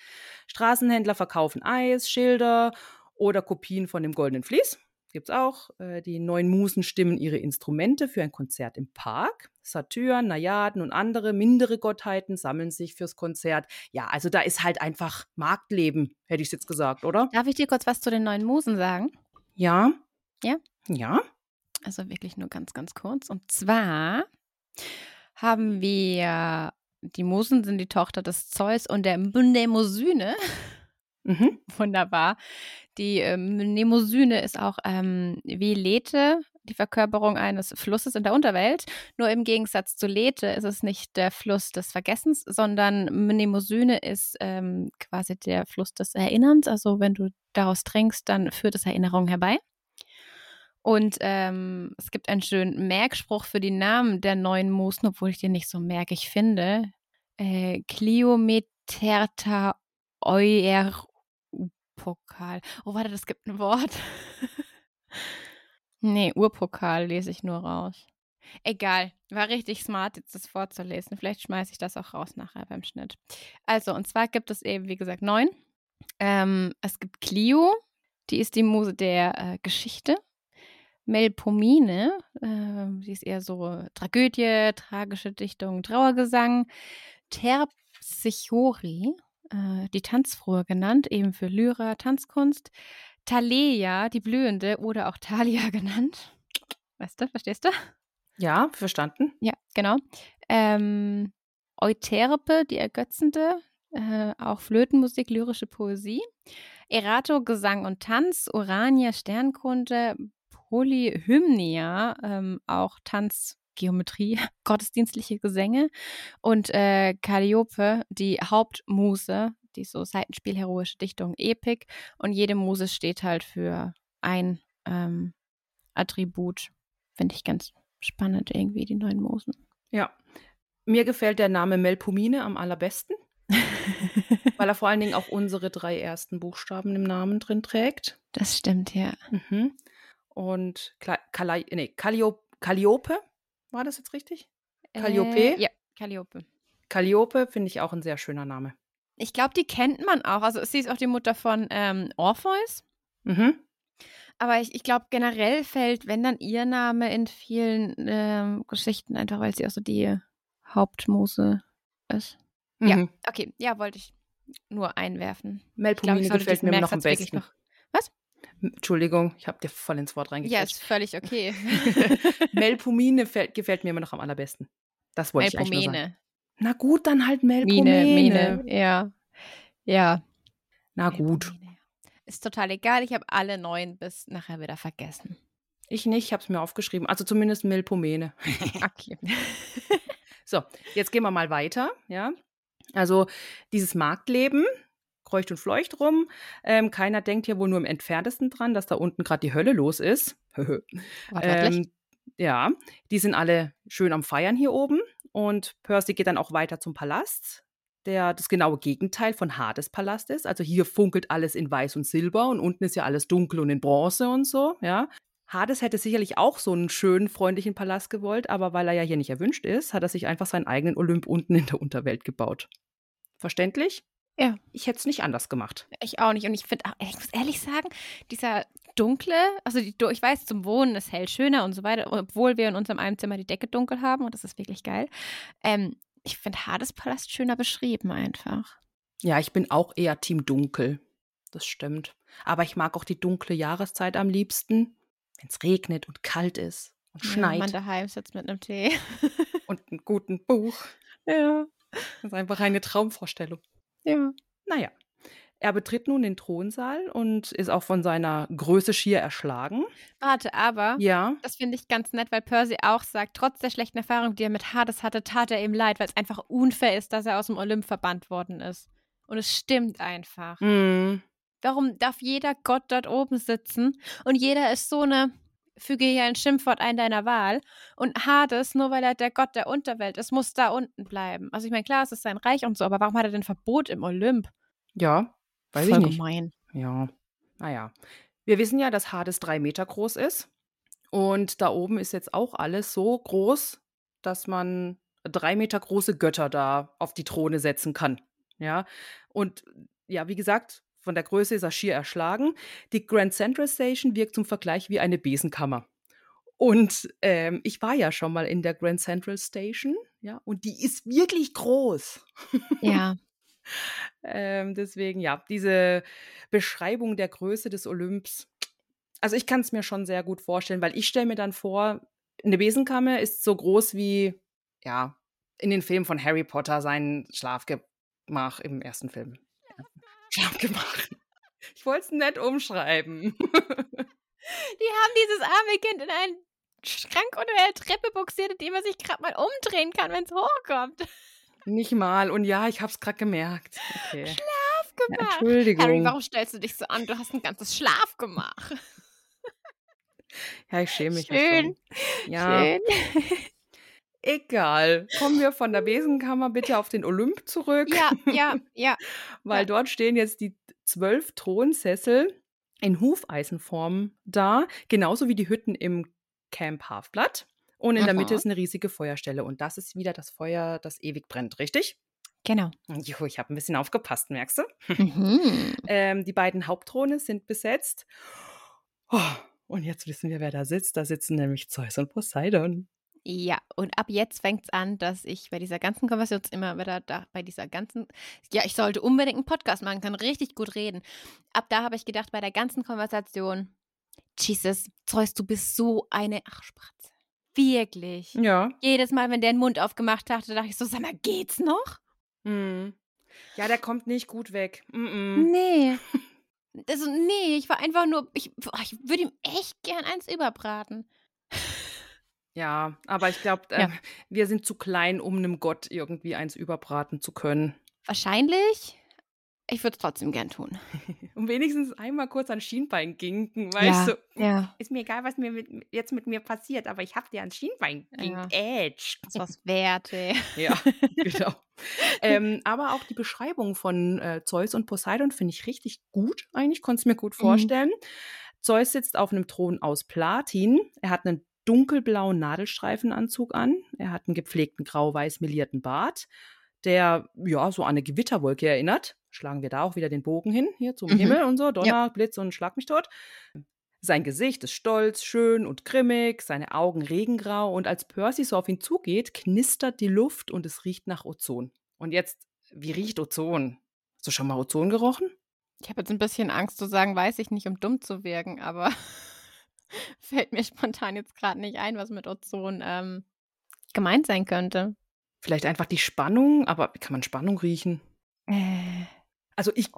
Straßenhändler verkaufen Eis, Schilder oder Kopien von dem Goldenen Vlies. Gibt's auch. Äh, die neuen Musen stimmen ihre Instrumente für ein Konzert im Park. Satyren, Najaden und andere mindere Gottheiten sammeln sich fürs Konzert. Ja, also da ist halt einfach Marktleben, hätte ich jetzt gesagt, oder? Darf ich dir kurz was zu den neuen Musen sagen? Ja. Ja? Ja. Also wirklich nur ganz, ganz kurz. Und zwar haben wir, die Musen sind die Tochter des Zeus und der Mnemosyne. Mhm. Wunderbar. Die ähm, Mnemosyne ist auch ähm, wie Lethe, die Verkörperung eines Flusses in der Unterwelt. Nur im Gegensatz zu Lethe ist es nicht der Fluss des Vergessens, sondern Mnemosyne ist ähm, quasi der Fluss des Erinnerns. Also wenn du daraus trinkst, dann führt es Erinnerungen herbei. Und ähm, es gibt einen schönen Merkspruch für die Namen der neuen Musen, obwohl ich den nicht so merkig finde. Äh, Cliometerta euer Urpokal. Oh, warte, das gibt ein Wort. nee, Urpokal lese ich nur raus. Egal, war richtig smart, jetzt das vorzulesen. Vielleicht schmeiße ich das auch raus nachher beim Schnitt. Also, und zwar gibt es eben, wie gesagt, neun. Ähm, es gibt Clio, die ist die Muse der äh, Geschichte. Melpomene, äh, die ist eher so Tragödie, tragische Dichtung, Trauergesang. Terpsichore, äh, die Tanzfrohe genannt, eben für Lyra, Tanzkunst. Thalia, die Blühende oder auch Thalia genannt. Weißt du, verstehst du? Ja, verstanden. Ja, genau. Ähm, Euterpe, die Ergötzende, äh, auch Flötenmusik, lyrische Poesie. Erato Gesang und Tanz, Urania Sternkunde, Polyhymnia, ähm, auch Tanz, Geometrie, gottesdienstliche Gesänge und äh, Calliope, die Hauptmuse, die so Seitenspiel, heroische Dichtung, Epik und jede Muse steht halt für ein ähm, Attribut. Finde ich ganz spannend irgendwie, die neuen Musen. Ja. Mir gefällt der Name Melpomine am allerbesten, weil er vor allen Dingen auch unsere drei ersten Buchstaben im Namen drin trägt. Das stimmt, ja. Mhm. Und Kla Kala nee, Callio Calliope, war das jetzt richtig? Calliope? Äh, ja, Calliope. Calliope finde ich auch ein sehr schöner Name. Ich glaube, die kennt man auch. Also sie ist auch die Mutter von ähm, Orpheus. Mhm. Aber ich, ich glaube, generell fällt, wenn dann ihr Name in vielen ähm, Geschichten, einfach weil sie auch so die Hauptmuse ist. Ja, Mhm. okay. Ja, wollte ich nur einwerfen. Ich Melpomine ich sollte gefällt mir noch am besten. noch. Was? Entschuldigung, ich habe dir voll ins Wort Ja, reingequetscht. ist völlig okay. Melpomine fällt- gefällt mir immer noch am allerbesten. Das wollte ich eigentlich nur sagen. Melpomene. Na gut, dann halt Melpomene. Mine, Mine, ja. Ja. Na gut. Ja. Ist total egal. Ich habe alle neun bis nachher wieder vergessen. Ich nicht, ich habe es mir aufgeschrieben. Also zumindest Melpomene. Okay. So, jetzt gehen wir mal weiter. Ja, also dieses Marktleben kreucht und fleucht rum. Ähm, keiner denkt hier wohl nur im entferntesten dran, dass da unten gerade die Hölle los ist. Ähm, ja, die sind alle schön am Feiern hier oben. Und Percy geht dann auch weiter zum Palast, der das genaue Gegenteil von Hades Palast ist. Also hier funkelt alles in Weiß und Silber und unten ist ja alles dunkel und in Bronze und so, ja. Hades hätte sicherlich auch so einen schönen, freundlichen Palast gewollt, aber weil er ja hier nicht erwünscht ist, hat er sich einfach seinen eigenen Olymp unten in der Unterwelt gebaut. Verständlich? Ja. Ich hätte es nicht anders gemacht. Ich auch nicht. Und ich finde, ich muss ehrlich sagen, dieser dunkle, also die, ich weiß, zum Wohnen ist hell schöner und so weiter, obwohl wir in unserem einen Zimmer die Decke dunkel haben und das ist wirklich geil. Ähm, ich finde Hades Palast schöner beschrieben einfach. Ja, ich bin auch eher Team Dunkel. Das stimmt. Aber ich mag auch die dunkle Jahreszeit am liebsten, wenn es regnet und kalt ist und Ja, schneit man daheim sitzt mit einem Tee. und einem guten Buch. ja. Das ist einfach eine Traumvorstellung. Ja. Naja, er betritt nun den Thronsaal und ist auch von seiner Größe schier erschlagen. Warte, aber Ja, das finde ich ganz nett, weil Percy auch sagt, trotz der schlechten Erfahrung, die er mit Hades hatte, tat er ihm leid, weil es einfach unfair ist, dass er aus dem Olymp verbannt worden ist. Und es stimmt einfach. mm, Warum darf jeder Gott dort oben sitzen und jeder ist so eine, füge hier ein Schimpfwort ein deiner Wahl und Hades, nur weil er der Gott der Unterwelt ist, muss da unten bleiben. Also ich meine, klar, es ist sein Reich und so, aber warum hat er denn Verbot im Olymp? ja, weiß Voll ich nicht. gemein. Ja, naja. Wir wissen ja, dass Hades drei Meter groß ist. Und da oben ist jetzt auch alles so groß, dass man drei Meter große Götter da auf die Throne setzen kann. Ja, und ja, wie gesagt, von der Größe ist er schier erschlagen. Die Grand Central Station wirkt zum Vergleich wie eine Besenkammer. Und ähm, ich war ja schon mal in der Grand Central Station, ja, und die ist wirklich groß. Ja. Ähm, deswegen, ja, diese Beschreibung der Größe des Olymps, also ich kann es mir schon sehr gut vorstellen, weil ich stelle mir dann vor, eine Besenkammer ist so groß wie, ja, in den Filmen von Harry Potter sein Schlafgemach im ersten Film. Schlafgemach. Ich wollte es nett umschreiben. Die haben dieses arme Kind in einen Schrank unter der Treppe buxiert, in dem er sich gerade mal umdrehen kann, wenn es hochkommt. Nicht mal. Und ja, ich habe es gerade gemerkt. Okay. Schlafgemach. Entschuldigung. Harry, warum stellst du dich so an? Du hast ein ganzes Schlafgemach. Ja, ich schäme mich. ja Schön. Ja, Schön. Egal. Kommen wir von der Besenkammer bitte auf den Olymp zurück. Ja, ja, ja. weil Ja. dort stehen jetzt die zwölf Thronsessel in Hufeisenform da, genauso wie die Hütten im Camp Halfblatt. Und in der Mitte Aha. ist eine riesige Feuerstelle. Und das ist wieder das Feuer, das ewig brennt, richtig? Genau. Jo, ich habe ein bisschen aufgepasst, merkst du? Mhm. Ähm, die beiden Hauptthrone sind besetzt. Oh, und jetzt wissen wir, wer da sitzt. Da sitzen nämlich Zeus und Poseidon. Ja, und ab jetzt fängt es an, dass ich bei dieser ganzen Konversation immer wieder da, bei dieser ganzen, ja, ich sollte unbedingt einen Podcast machen, kann richtig gut reden. Ab da habe ich gedacht, bei der ganzen Konversation, Jesus, Zeus, du bist so eine Arschbratze. Wirklich. Ja. Jedes Mal, wenn der den Mund aufgemacht hatte, dachte ich so, sag mal, geht's noch? Hm. Ja, der kommt nicht gut weg. Mm -mm. Nee. Also, nee, ich war einfach nur, ich, ich würde ihm echt gern eins überbraten. Ja, aber ich glaube, äh, Ja. wir sind zu klein, um einem Gott irgendwie eins überbraten zu können. Wahrscheinlich. Ich würde es trotzdem gern tun. Und wenigstens einmal kurz an Schienbein ginken, weißt du? ja. Ist mir egal, was mir mit, jetzt mit mir passiert, aber ich habe dir ans Schienbein Ja. geätscht. Das was wert, ey. Ja, genau. ähm, aber auch die Beschreibung von äh, Zeus und Poseidon finde ich richtig gut. Eigentlich konnte es mir gut vorstellen. Zeus sitzt auf einem Thron aus Platin. Er hat einen dunkelblauen Nadelstreifenanzug an. Er hat einen gepflegten grau-weiß melierten Bart, der ja so an eine Gewitterwolke erinnert. Schlagen wir da auch wieder den Bogen hin, hier zum Mhm. Himmel und so, Donner, Blitz und Schlag mich tot. Sein Gesicht ist stolz, schön und grimmig, seine Augen regengrau und als Percy so auf ihn zugeht, knistert die Luft und es riecht nach Ozon. Und jetzt, wie riecht Ozon? Hast du schon mal Ozon gerochen? Ich habe jetzt ein bisschen Angst zu sagen, weiß ich nicht, um dumm zu wirken, aber fällt mir spontan jetzt gerade nicht ein, was mit Ozon ähm, gemeint sein könnte. Vielleicht einfach die Spannung, aber kann man Spannung riechen? Äh, Also ich,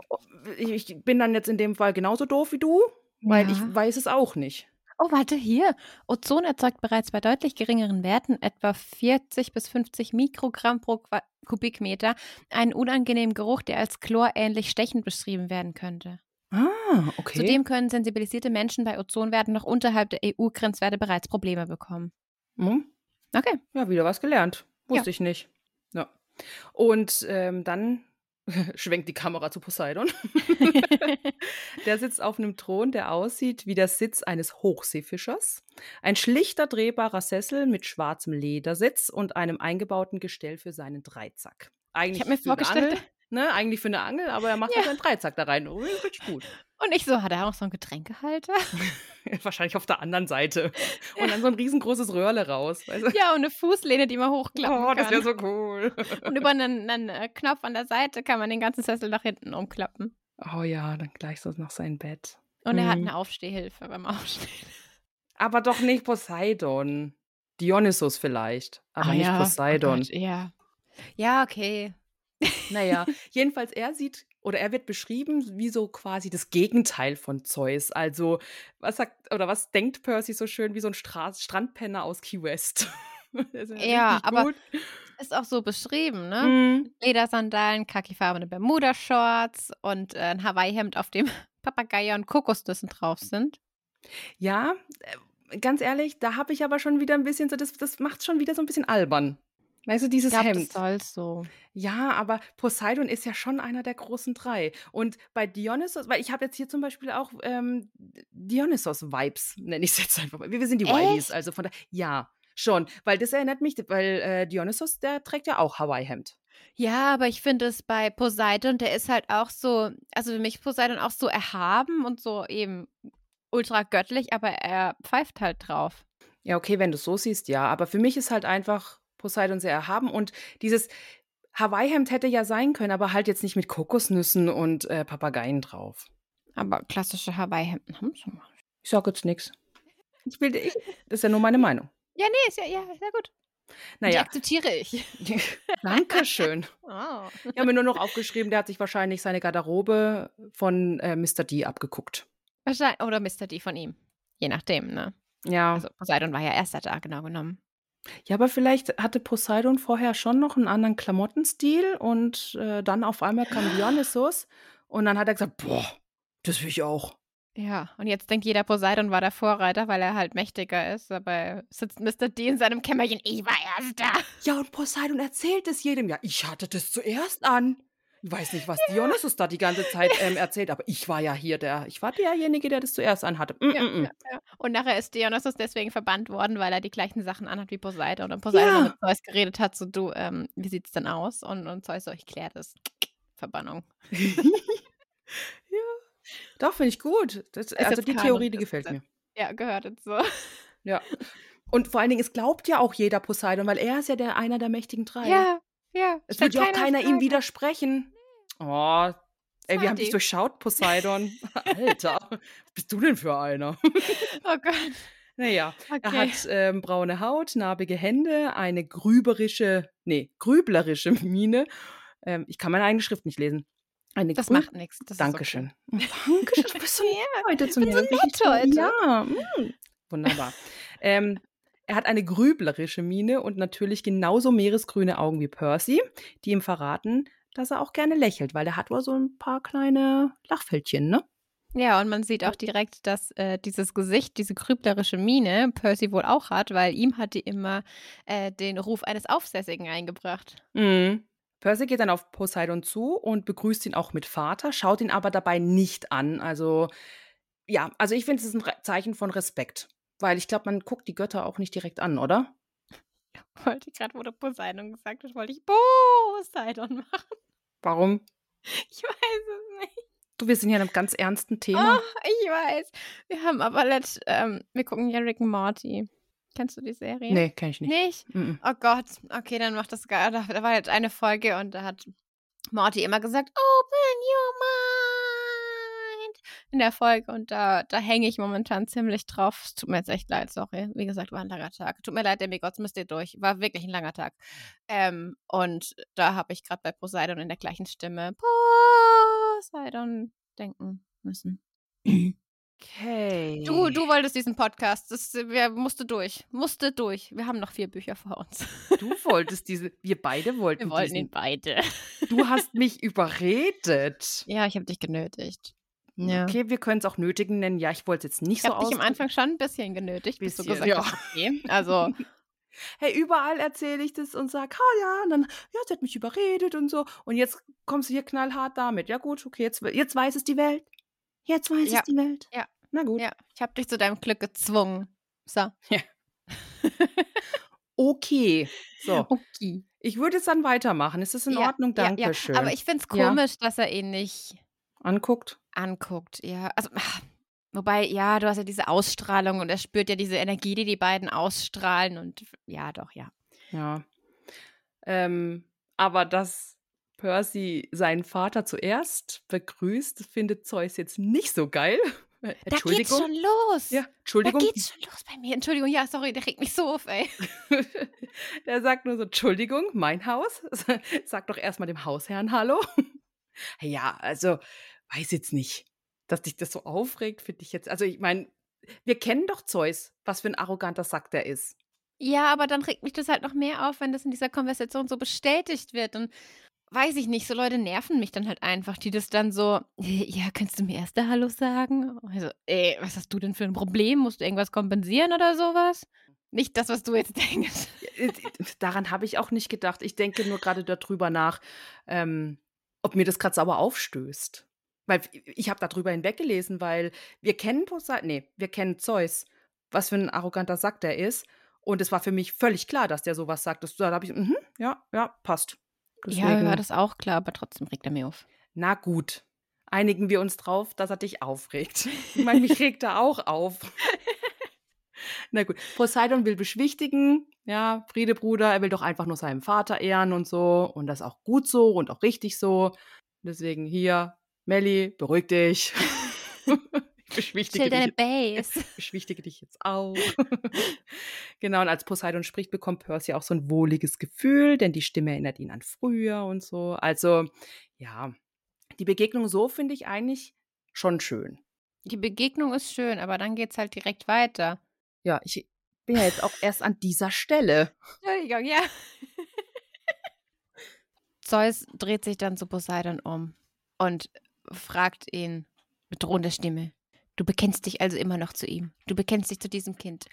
ich ich bin dann jetzt in dem Fall genauso doof wie du, weil Ja. ich weiß es auch nicht. Oh, warte, hier. Ozon erzeugt bereits bei deutlich geringeren Werten, etwa 40 bis 50 Mikrogramm pro Kubikmeter, einen unangenehmen Geruch, der als chlorähnlich stechend beschrieben werden könnte. Ah, okay. Zudem können sensibilisierte Menschen bei Ozonwerten noch unterhalb der EU-Grenzwerte bereits Probleme bekommen. Hm, Okay. ja, wieder was gelernt. Wusste ich nicht. Ja. Und ähm, dann schwenkt die Kamera zu Poseidon. Der sitzt auf einem Thron, der aussieht wie der Sitz eines Hochseefischers. Ein schlichter drehbarer Sessel mit schwarzem Ledersitz und einem eingebauten Gestell für seinen Dreizack. Eigentlich Ich habe mir vorgestellt, ne? Eigentlich für eine Angel, aber er macht Ja. halt seinen Dreizack da rein. Oh, Richtig gut. und ich so, hat er auch so einen Getränkehalter? Wahrscheinlich auf der anderen Seite. Und dann so ein riesengroßes Röhrle raus. Weißt du? ja, und eine Fußlehne, die man hochklappen Oh, das kann. wäre so cool. Und über einen, einen äh, Knopf an der Seite kann man den ganzen Sessel nach hinten umklappen. Oh ja, dann gleich so noch sein Bett. Und er hat Mhm. eine Aufstehhilfe beim Aufstehen. Aber doch nicht Poseidon. Dionysus vielleicht, aber Ah nicht ja, oh Poseidon. Gott, ja. Ja, okay. Naja, jedenfalls er sieht oder er wird beschrieben wie so quasi das Gegenteil von Zeus. Also, was sagt oder was denkt Percy so schön wie so ein Stra Strandpenner aus Key West? Ja, aber gut. Ist auch so beschrieben, ne? Mhm. Ledersandalen, khakifarbene Bermuda-Shorts und äh, ein Hawaii-Hemd, auf dem Papageier und Kokosnüssen drauf sind. Ja, äh, ganz ehrlich, da habe ich aber schon wieder ein bisschen so, das, das macht schon wieder so ein bisschen albern. Weißt du, dieses glaube, Hemd. soll so. Ja, aber Poseidon ist ja schon einer der großen drei. Und bei Dionysos, weil ich habe jetzt hier zum Beispiel auch ähm, Dionysos-Vibes, nenne ich es jetzt einfach mal. Wir sind die Echt? also von da, ja, schon. Weil das erinnert mich, weil äh, Dionysos, der trägt ja auch Hawaii-Hemd. Ja, aber ich finde es bei Poseidon, der ist halt auch so, also für mich Poseidon auch so erhaben und so eben ultra göttlich, aber er pfeift halt drauf. Ja, okay, wenn du es so siehst, ja. Aber für mich ist halt einfach Poseidon sehr erhaben. Und dieses Hawaii-Hemd hätte ja sein können, aber halt jetzt nicht mit Kokosnüssen und äh, Papageien drauf. Aber klassische Hawaii-Hemden haben schon mal. Ich sage jetzt nichts. Ich will, ich, das ist ja nur meine Meinung. Ja, nee, ist ja, ja, sehr gut. Die Naja, akzeptiere ich. Dankeschön. Oh. Ich habe mir nur noch aufgeschrieben, der hat sich wahrscheinlich seine Garderobe von äh, Mr. D abgeguckt. Wahrscheinlich, oder Mr. D von ihm. Je nachdem, ne? Ja. Also Poseidon war ja erster da, genau genommen. Ja, aber vielleicht hatte Poseidon vorher schon noch einen anderen Klamottenstil und äh, dann auf einmal kam Dionysos und dann hat er gesagt, boah, das will ich auch. Ja, und jetzt denkt jeder, Poseidon war der Vorreiter, weil er halt mächtiger ist. Dabei sitzt Mr. D in seinem Kämmerchen. Ich war erster. Ja, und Poseidon erzählt es jedem. Ja, ich hatte das zuerst an. Ich weiß nicht, was Dionysos da die ganze Zeit ähm, erzählt, aber ich war ja hier der, ich war derjenige, der das zuerst anhatte. Mm, Ja, mm, mm. ja, ja. Und nachher ist Dionysos deswegen verbannt worden, weil er die gleichen Sachen anhat wie Poseidon. Und Poseidon Ja. mit Zeus geredet hat, so du, ähm, wie sieht's denn aus? Und, und Zeus so, ich kläre das. Verbannung. ja. Doch, finde ich gut. Das, also die Theorie, die gefällt mir. Ja, gehört jetzt so. Ja. Und vor allen Dingen, es glaubt ja auch jeder Poseidon, weil er ist ja der einer der mächtigen drei. Ja, ja. Es wird ja auch keiner ihm Frage. widersprechen. Oh, ey, wir haben dich durchschaut, Poseidon. Alter, was bist du denn für einer? Oh Gott. Naja, er Okay. hat ähm, braune Haut, narbige Hände, eine grüberische, nee, grüblerische Miene. Ähm, ich kann meine eigene Schrift nicht lesen. Eine Das macht nichts. Dankeschön. Dankeschön. Du bist so nett heute zu mir. so Das nett heute. Ja, mm, wunderbar. ähm, er hat eine grüblerische Miene und natürlich genauso meeresgrüne Augen wie Percy, die ihm verraten, dass er auch gerne lächelt, weil er hat wohl so ein paar kleine Lachfältchen, ne? Ja, und man sieht auch direkt, dass äh, dieses Gesicht, diese grüblerische Miene Percy wohl auch hat, weil ihm hat die immer äh, den Ruf eines Aufsässigen eingebracht. Mhm. Percy geht dann auf Poseidon zu und begrüßt ihn auch mit Vater, schaut ihn aber dabei nicht an. Also, ja, also ich finde, es ist ein Zeichen von Respekt. Weil ich glaube, man guckt die Götter auch nicht direkt an, oder? Wollte ich gerade, wo du Poseidon gesagt hast, wollte ich Poseidon machen. Warum? Ich weiß es nicht. Du, wir sind hier in einem ganz ernsten Thema. Oh, ich weiß. Wir haben aber letzt, ähm, wir gucken ja Rick and Morty. Kennst du die Serie? Nee, kenn ich nicht. Nicht? Mhm. Oh Gott, okay, dann macht das gar. Da, da war jetzt eine Folge und da hat Morty immer gesagt, Open your mind in der Folge und da, da hänge ich momentan ziemlich drauf. Es tut mir jetzt echt leid, sorry. Wie gesagt, war ein langer Tag. Tut mir leid, Demigods, müsst ihr durch. War wirklich ein langer Tag. Ähm, und da habe ich gerade bei Poseidon in der gleichen Stimme Poseidon denken müssen. Okay. Du, du wolltest diesen Podcast. Das wir, musste durch. Musste durch. Wir haben noch vier Bücher vor uns. Du wolltest diese, wir beide wollten Wir wollten diesen. ihn beide. Du hast mich überredet. Ja, ich habe dich genötigt. Ja. Okay, wir können es auch nötigen nennen. Ja, ich wollte es jetzt nicht Ich so habe dich am. Anfang schon ein bisschen genötigt, bis du Bisschen, gesagt ja. hast, okay. Also, Hey, überall erzähle ich das und sag, ah ja, und dann, ja, sie hat mich überredet und so. Und jetzt kommst du hier knallhart damit. Ja, gut, okay, jetzt, jetzt weiß es die Welt. Jetzt weiß Ja. es die Welt. Ja. Na gut. ja, ich habe dich zu deinem Glück gezwungen. So. Okay. So. Okay. Ich würde jetzt dann weitermachen. Ist das in Ja, Ordnung? ja, Dankeschön. Ja. Aber ich finde es Ja. komisch, dass er ihn nicht Anguckt. Anguckt. Ja, also, wobei, ja, du hast ja diese Ausstrahlung und er spürt ja diese Energie, die die beiden ausstrahlen und ja, doch, ja. Ja. Ähm, aber dass Percy seinen Vater zuerst begrüßt, findet Zeus jetzt nicht so geil. Äh, Da geht's schon los. Ja, Da Entschuldigung. geht's schon los bei mir. Entschuldigung, ja, sorry, der regt mich so auf, ey. Der sagt nur so, Entschuldigung, mein Haus. Sag doch erstmal dem Hausherrn Hallo. Ja, also, weiß jetzt nicht. Dass dich das so aufregt, finde ich jetzt. Also, ich meine, wir kennen doch Zeus, was für ein arroganter Sack der ist. Ja, aber dann regt mich das halt noch mehr auf, wenn das in dieser Konversation so bestätigt wird. Und weiß ich nicht, so Leute nerven mich dann halt einfach, die das dann so, ja, kannst du mir erst der Hallo sagen? Also, ey, was hast du denn für ein Problem? Musst du irgendwas kompensieren oder sowas? Nicht das, was du jetzt denkst. Äh, Daran habe ich auch nicht gedacht. Ich denke nur gerade darüber nach, ähm, ob mir das gerade sauer aufstößt. Weil ich habe darüber hinweggelesen, weil wir kennen Poseidon, nee, wir kennen Zeus, was für ein arroganter Sack der ist. Und es war für mich völlig klar, dass der sowas sagt. Das, da habe ich, mhm, ja, ja, passt. Ja, Deswegen- war das auch klar, aber trotzdem regt er mir auf. Na gut, einigen wir uns drauf, dass er dich aufregt. Ich meine, mich regt er auch auf. Na gut, Poseidon will beschwichtigen, ja, Friede Bruder, er will doch einfach nur seinen Vater ehren und so. Und das ist auch gut so und auch richtig so. Deswegen hier, Melli, beruhig dich. ich beschwichtige Chill deine dich, Base. beschwichtige dich jetzt auch. genau, und als Poseidon spricht, bekommt Percy auch so ein wohliges Gefühl, denn die Stimme erinnert ihn an früher und so. Also, ja, die Begegnung so finde ich eigentlich schon schön. Die Begegnung ist schön, aber dann geht's halt direkt weiter. Ja, ich bin ja jetzt auch erst an dieser Stelle. Entschuldigung, ja. Zeus dreht sich dann zu Poseidon um und fragt ihn mit drohender Stimme: Du bekennst dich also immer noch zu ihm. Du bekennst dich zu diesem Kind.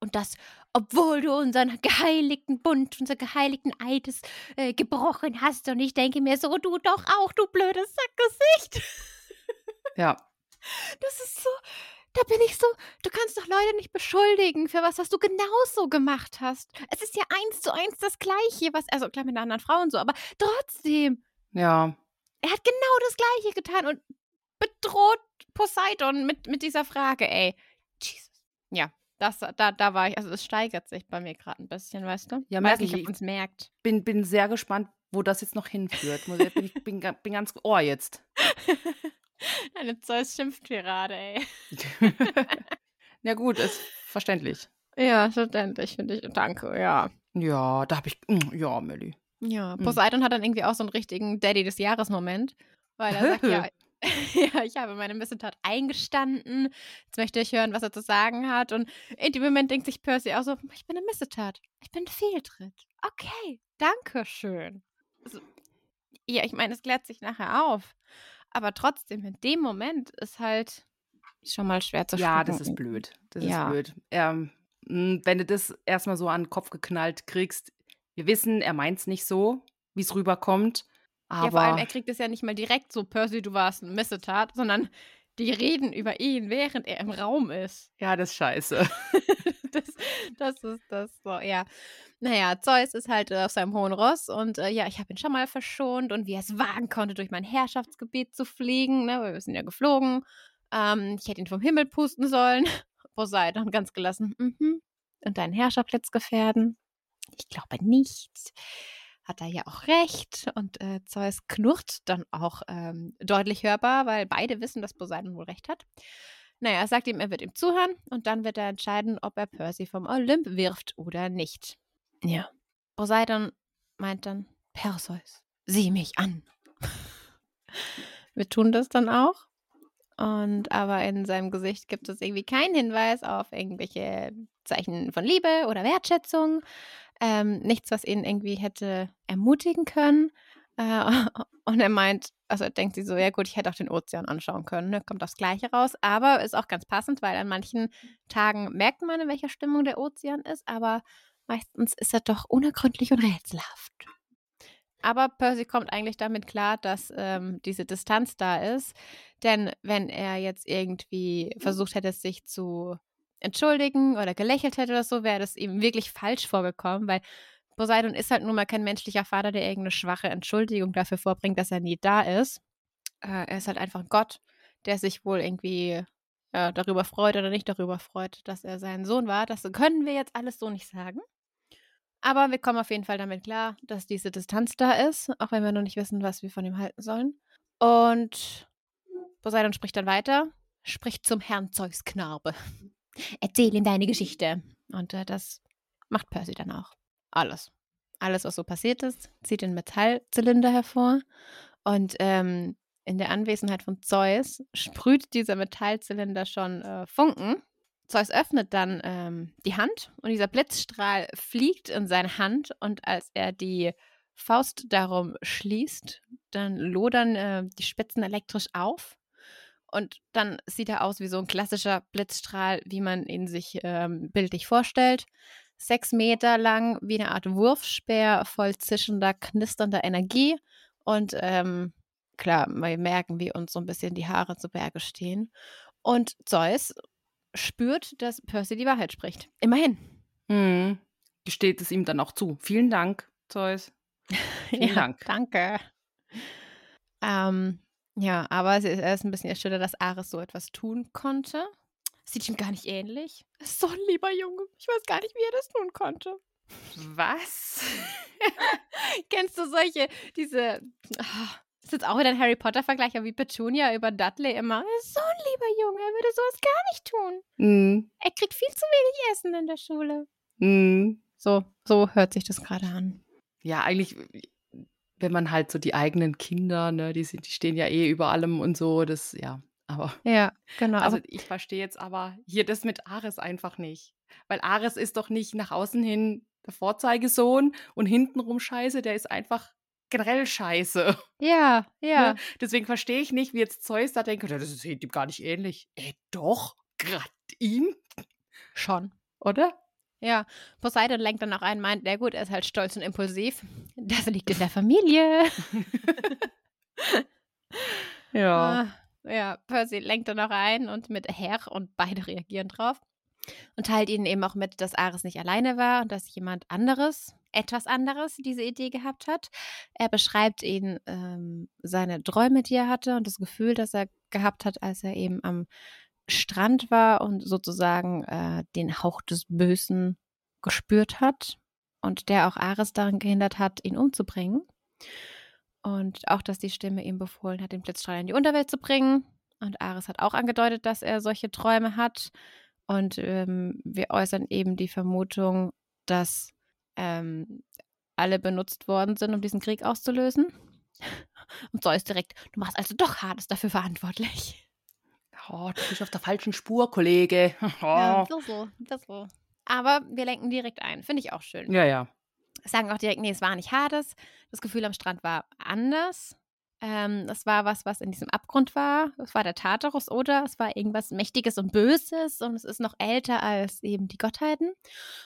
Und das, obwohl du unseren geheiligten Bund, unser geheiligten Eides äh, gebrochen hast. Und ich denke mir so, du doch auch, du blödes Sackgesicht. Ja, Das ist so, da bin ich so, du kannst doch Leute nicht beschuldigen für was, was du genauso gemacht hast. Es ist ja eins zu eins das Gleiche, was, also klar mit einer anderen Frau und so, aber trotzdem, ja. Er hat genau das Gleiche getan und bedroht Poseidon mit, mit dieser Frage, ey. Jesus. Ja, das, da, da war ich, also es steigert sich bei mir gerade ein bisschen, weißt du? Ja, merke ich. ob man es merkt. Bin, bin sehr gespannt, wo das jetzt noch hinführt. Ich- Bin, bin, bin ganz ohr jetzt. Eine Zeus-Schimpftirade, ey. ja, gut, ist verständlich. Ja, verständlich, finde ich. Danke, ja. Ja, da habe ich. Ja, Melli. Ja, Mhm. Poseidon hat dann irgendwie auch so einen richtigen Daddy des Jahres-Moment. weil er sagt, ja, ja, ich habe meine Missetat eingestanden. Jetzt möchte ich hören, was er zu sagen hat. Und in dem Moment denkt sich Percy auch so, ich bin eine Missetat. Ich bin ein Fehltritt. Okay, danke schön. Also, ja, ich meine, es klärt sich nachher auf. Aber trotzdem, in dem Moment ist halt schon mal schwer zu Ja, schlucken. das ist blöd. Das Ja. ist blöd. Ähm, mh, wenn du das erstmal so an den Kopf geknallt kriegst, wir wissen, er meint es nicht so, wie es rüberkommt. Aber Ja, vor allem, er kriegt es ja nicht mal direkt so, Percy, du warst ein Missetat, sondern die reden über ihn, während er im Raum ist. ja, das ist scheiße. das, das ist das so, ja. Naja, Zeus ist halt äh, auf seinem hohen Ross und äh, ja, ich habe ihn schon mal verschont und wie er es wagen konnte, durch mein Herrschaftsgebiet zu fliegen, ne, weil wir sind ja geflogen. Ähm, ich hätte ihn vom Himmel pusten sollen. Poseidon ganz gelassen. Mhm. Und deinen Herrscherplatz gefährden? Ich glaube nicht. Hat er ja auch recht. Und äh, Zeus knurrt dann auch ähm, deutlich hörbar, weil beide wissen, dass Poseidon wohl recht hat. Naja, er sagt ihm, er wird ihm zuhören und dann wird er entscheiden, ob er Percy vom Olymp wirft oder nicht. Ja. Poseidon meint dann, Perseus, sieh mich an. Wir tun das dann auch. Und aber in seinem Gesicht gibt es irgendwie keinen Hinweis auf irgendwelche Zeichen von Liebe oder Wertschätzung. Ähm, nichts, was ihn irgendwie hätte ermutigen können. Äh, und er meint, also er denkt sich so, ja gut, ich hätte auch den Ozean anschauen können, ne? kommt aufs Gleiche raus. Aber ist auch ganz passend, weil an manchen Tagen merkt man, in welcher Stimmung der Ozean ist, aber meistens ist er doch unergründlich und rätselhaft. Aber Percy kommt eigentlich damit klar, dass ähm, diese Distanz da ist. Denn wenn er jetzt irgendwie versucht hätte, sich zu entschuldigen oder gelächelt hätte oder so, wäre das ihm wirklich falsch vorgekommen, weil Poseidon ist halt nun mal kein menschlicher Vater, der irgendeine schwache Entschuldigung dafür vorbringt, dass er nie da ist. Äh, er ist halt einfach ein Gott, der sich wohl irgendwie äh, darüber freut oder nicht darüber freut, dass er sein Sohn war. Das können wir jetzt alles so nicht sagen. Aber wir kommen auf jeden Fall damit klar, dass diese Distanz da ist, auch wenn wir noch nicht wissen, was wir von ihm halten sollen. Und Poseidon spricht dann weiter, spricht zum Herrn Zeus Knabe. Erzähl ihm deine Geschichte. Und äh, das macht Percy dann auch. Alles. Alles, was so passiert ist, zieht den Metallzylinder hervor. Und ähm, in der Anwesenheit von Zeus sprüht dieser Metallzylinder schon äh, Funken. Zeus öffnet dann ähm, die Hand und dieser Blitzstrahl fliegt in seine Hand und als er die Faust darum schließt, dann lodern äh, die Spitzen elektrisch auf und dann sieht er aus wie so ein klassischer Blitzstrahl, wie man ihn sich ähm, bildlich vorstellt. Sechs Meter lang, wie eine Art Wurfspeer voll zischender, knisternder Energie und ähm, klar, wir merken, wie uns so ein bisschen die Haare zu Berge stehen. Und Zeus spürt, dass Percy die Wahrheit spricht. Immerhin. Hm. Gesteht es ihm dann auch zu. Vielen Dank, Zeus. Vielen Dank. Danke. Ähm, ja, aber es ist, er ist ein bisschen erschüttert, dass Ares so etwas tun konnte. Sieht ihm gar nicht ähnlich. Ist so ein lieber Junge. Ich weiß gar nicht, wie er das tun konnte. Was? Kennst du solche, diese. ah, ist jetzt auch wieder ein Harry Potter-Vergleich, aber wie Petunia über Dudley immer. Er ist so ein lieber Junge, er würde sowas gar nicht tun. Hm. Er kriegt viel zu wenig Essen in der Schule. Hm. So, so hört sich das gerade an. Ja, eigentlich, wenn man halt so die eigenen Kinder, ne, die, sind, die stehen ja eh über allem und so, das, ja. Aber, Ja, genau. also ich verstehe jetzt aber hier das mit Ares einfach nicht. Weil Ares ist doch nicht nach außen hin der Vorzeigesohn und hintenrum scheiße, der ist einfach generell scheiße. ja, ja. Ne? Deswegen verstehe ich nicht, wie jetzt Zeus da denkt, das ist ihm gar nicht ähnlich. Äh, doch, gerade ihm, Schon. oder? Ja, Poseidon lenkt dann auch ein, meint, na gut, er ist halt stolz und impulsiv. Das liegt in der Familie. Ah, ja, Percy lenkt dann auch ein und mit Herr und beide reagieren drauf. Und teilt ihnen eben auch mit, dass Ares nicht alleine war und dass jemand anderes, etwas anderes, diese Idee gehabt hat. Er beschreibt ihnen ähm, seine Träume, die er hatte und das Gefühl, das er gehabt hat, als er eben am Strand war und sozusagen äh, den Hauch des Bösen gespürt hat und der auch Ares daran gehindert hat, ihn umzubringen. Und auch, dass die Stimme ihm befohlen hat, den Blitzstrahl in die Unterwelt zu bringen. Und Ares hat auch angedeutet, dass er solche Träume hat. Und ähm, wir äußern eben die Vermutung, dass ähm, alle benutzt worden sind, um diesen Krieg auszulösen. Und Zeus direkt, du machst also doch Hades dafür verantwortlich. Oh, du bist auf der falschen Spur, Kollege. Ja, Oh. so, so, das so. Aber wir lenken direkt ein. Finde ich auch schön. Ja, ja. Sagen auch direkt, nee, es war nicht Hades. Das Gefühl am Strand war anders. Ähm, das war was, was in diesem Abgrund war. Es war der Tartarus oder es war irgendwas Mächtiges und Böses und es ist noch älter als eben die Gottheiten.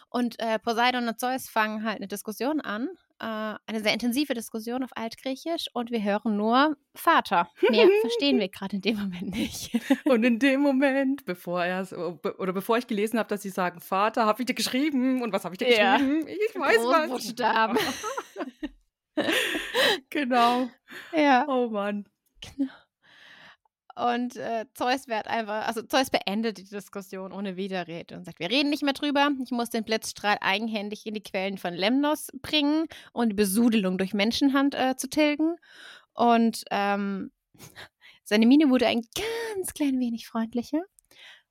Und äh, Poseidon und Zeus fangen halt eine Diskussion an. Äh, eine sehr intensive Diskussion auf Altgriechisch und wir hören nur Vater. Mehr verstehen wir gerade in dem Moment nicht. Und in dem Moment, bevor er be- oder bevor ich gelesen habe, dass sie sagen, Vater, habe ich dir geschrieben? Und was habe ich dir Ja. geschrieben? Ich weiß was. Genau. ja. Oh Mann. Und äh, Zeus wird einfach, also Zeus beendet die Diskussion ohne Widerrede und sagt, wir reden nicht mehr drüber. Ich muss den Blitzstrahl eigenhändig in die Quellen von Lemnos bringen und die Besudelung durch Menschenhand äh, zu tilgen. Und ähm, seine Miene wurde ein ganz klein wenig freundlicher.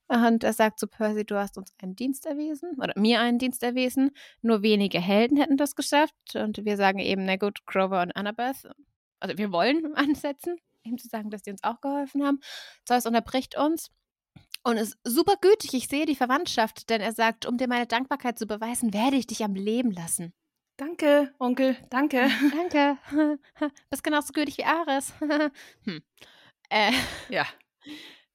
Und er sagt zu Percy, du hast uns einen Dienst erwiesen oder mir einen Dienst erwiesen. Nur wenige Helden hätten das geschafft. Und wir sagen eben, na gut, Grover und Annabeth. Also wir wollen ansetzen ihm zu sagen, dass die uns auch geholfen haben. Zeus unterbricht uns und ist super gütig. Ich sehe die Verwandtschaft, denn er sagt, um dir meine Dankbarkeit zu beweisen, werde ich dich am Leben lassen. Danke, Onkel, danke. Danke. Bist genauso gütig wie Ares. hm. äh, Ja.